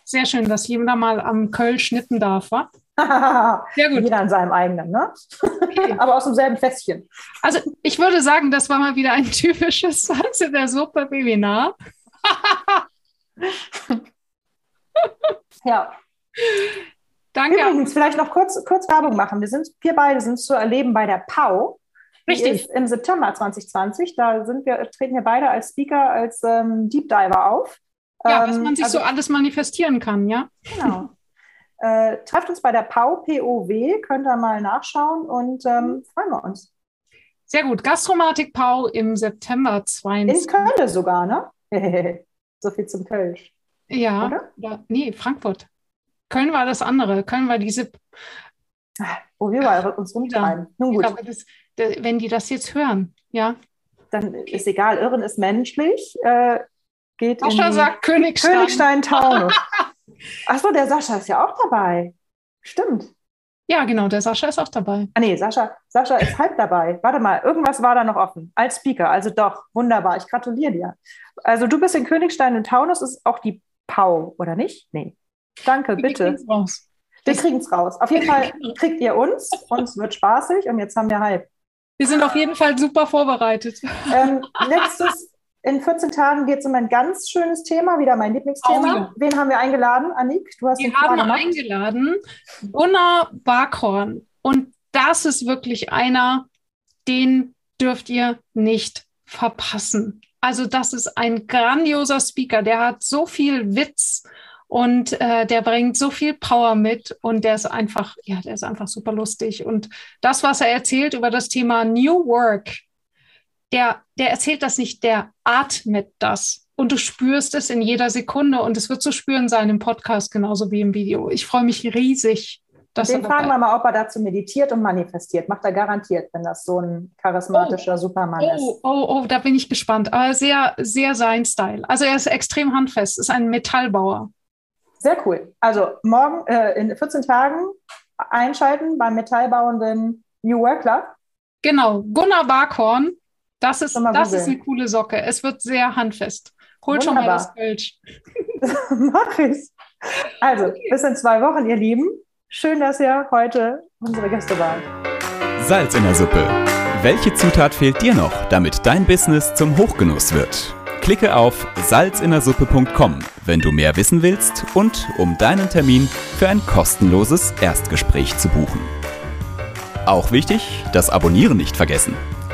Sehr schön, dass jeder mal am Köll schnippen darf, wa? Sehr gut. Jeder an seinem eigenen, ne? Okay. Aber aus demselben Fässchen. Also ich würde sagen, das war mal wieder ein typisches Salz in der Suppe Webinar. ja. Danke. Übrigens, vielleicht noch kurz, kurz Werbung machen. Wir, sind, wir beide sind zu erleben bei der PAU. Richtig. im September 2020. Da sind wir, treten wir beide als Speaker, als ähm, Deep Diver auf. Ja, was ähm, man sich also, so alles manifestieren kann, ja? Genau. Äh, trefft uns bei der PAU, POW, könnt ihr mal nachschauen und ähm, mhm. freuen wir uns. Sehr gut. Gastromatik PAU im September 22. In Köln sogar, ne? so viel zum Kölsch. Ja, Oder? ja, nee, Frankfurt. Köln war das andere. Köln war diese. Wo wir mal uns rumtreiben. Nun gut. Glaube, das, wenn die das jetzt hören, ja. Dann okay. ist egal, Irren ist menschlich. Äh, geht Sascha sagt Königstein. Königstein Taunus. Achso, der Sascha ist ja auch dabei. Stimmt. Ja, genau, der Sascha ist auch dabei. Ah, nee, Sascha, Sascha ist halb dabei. Warte mal, irgendwas war da noch offen. Als Speaker, also doch, wunderbar. Ich gratuliere dir. Also du bist in Königstein und Taunus, ist auch die Pau, oder nicht? Nee. Danke, Wir bitte. Raus. Wir kriegen es raus. Auf jeden Fall kriegt ihr uns. Uns wird spaßig und jetzt haben wir Hype. Wir sind auf jeden Fall super vorbereitet. Ähm, nächstes, in 14 Tagen geht es um ein ganz schönes Thema, wieder mein Lieblingsthema. Oh, ja. Wen haben wir eingeladen, Annik? Du hast wir haben eingeladen Gunnar Barkhorn. Und das ist wirklich einer, den dürft ihr nicht verpassen. Also das ist ein grandioser Speaker, der hat so viel Witz und äh, der bringt so viel Power mit und der ist einfach, ja, der ist einfach super lustig. Und das, was er erzählt über das Thema New Work, der, der erzählt das nicht, der atmet das. Und du spürst es in jeder Sekunde und es wird zu spüren sein im Podcast genauso wie im Video. Ich freue mich riesig. Dass Den fragen wir mal, ob er dazu meditiert und manifestiert. Macht er garantiert, wenn das so ein charismatischer oh, Supermann oh, ist. Oh, oh, da bin ich gespannt. Aber sehr, sehr sein Style. Also er ist extrem handfest, ist ein Metallbauer. Sehr cool. Also morgen äh, in 14 Tagen einschalten beim metallbauenden New Work Club. Genau, Gunnar Barkhorn. Das ist, das ist eine coole Socke. Es wird sehr handfest. Hol schon mal das Kölsch. Mach ich. Also, okay. bis in zwei Wochen, ihr Lieben. Schön, dass ihr heute unsere Gäste wart. Salz in der Suppe. Welche Zutat fehlt dir noch, damit dein Business zum Hochgenuss wird? Klicke auf salzinnersuppe.com, wenn du mehr wissen willst und um deinen Termin für ein kostenloses Erstgespräch zu buchen. Auch wichtig, das Abonnieren nicht vergessen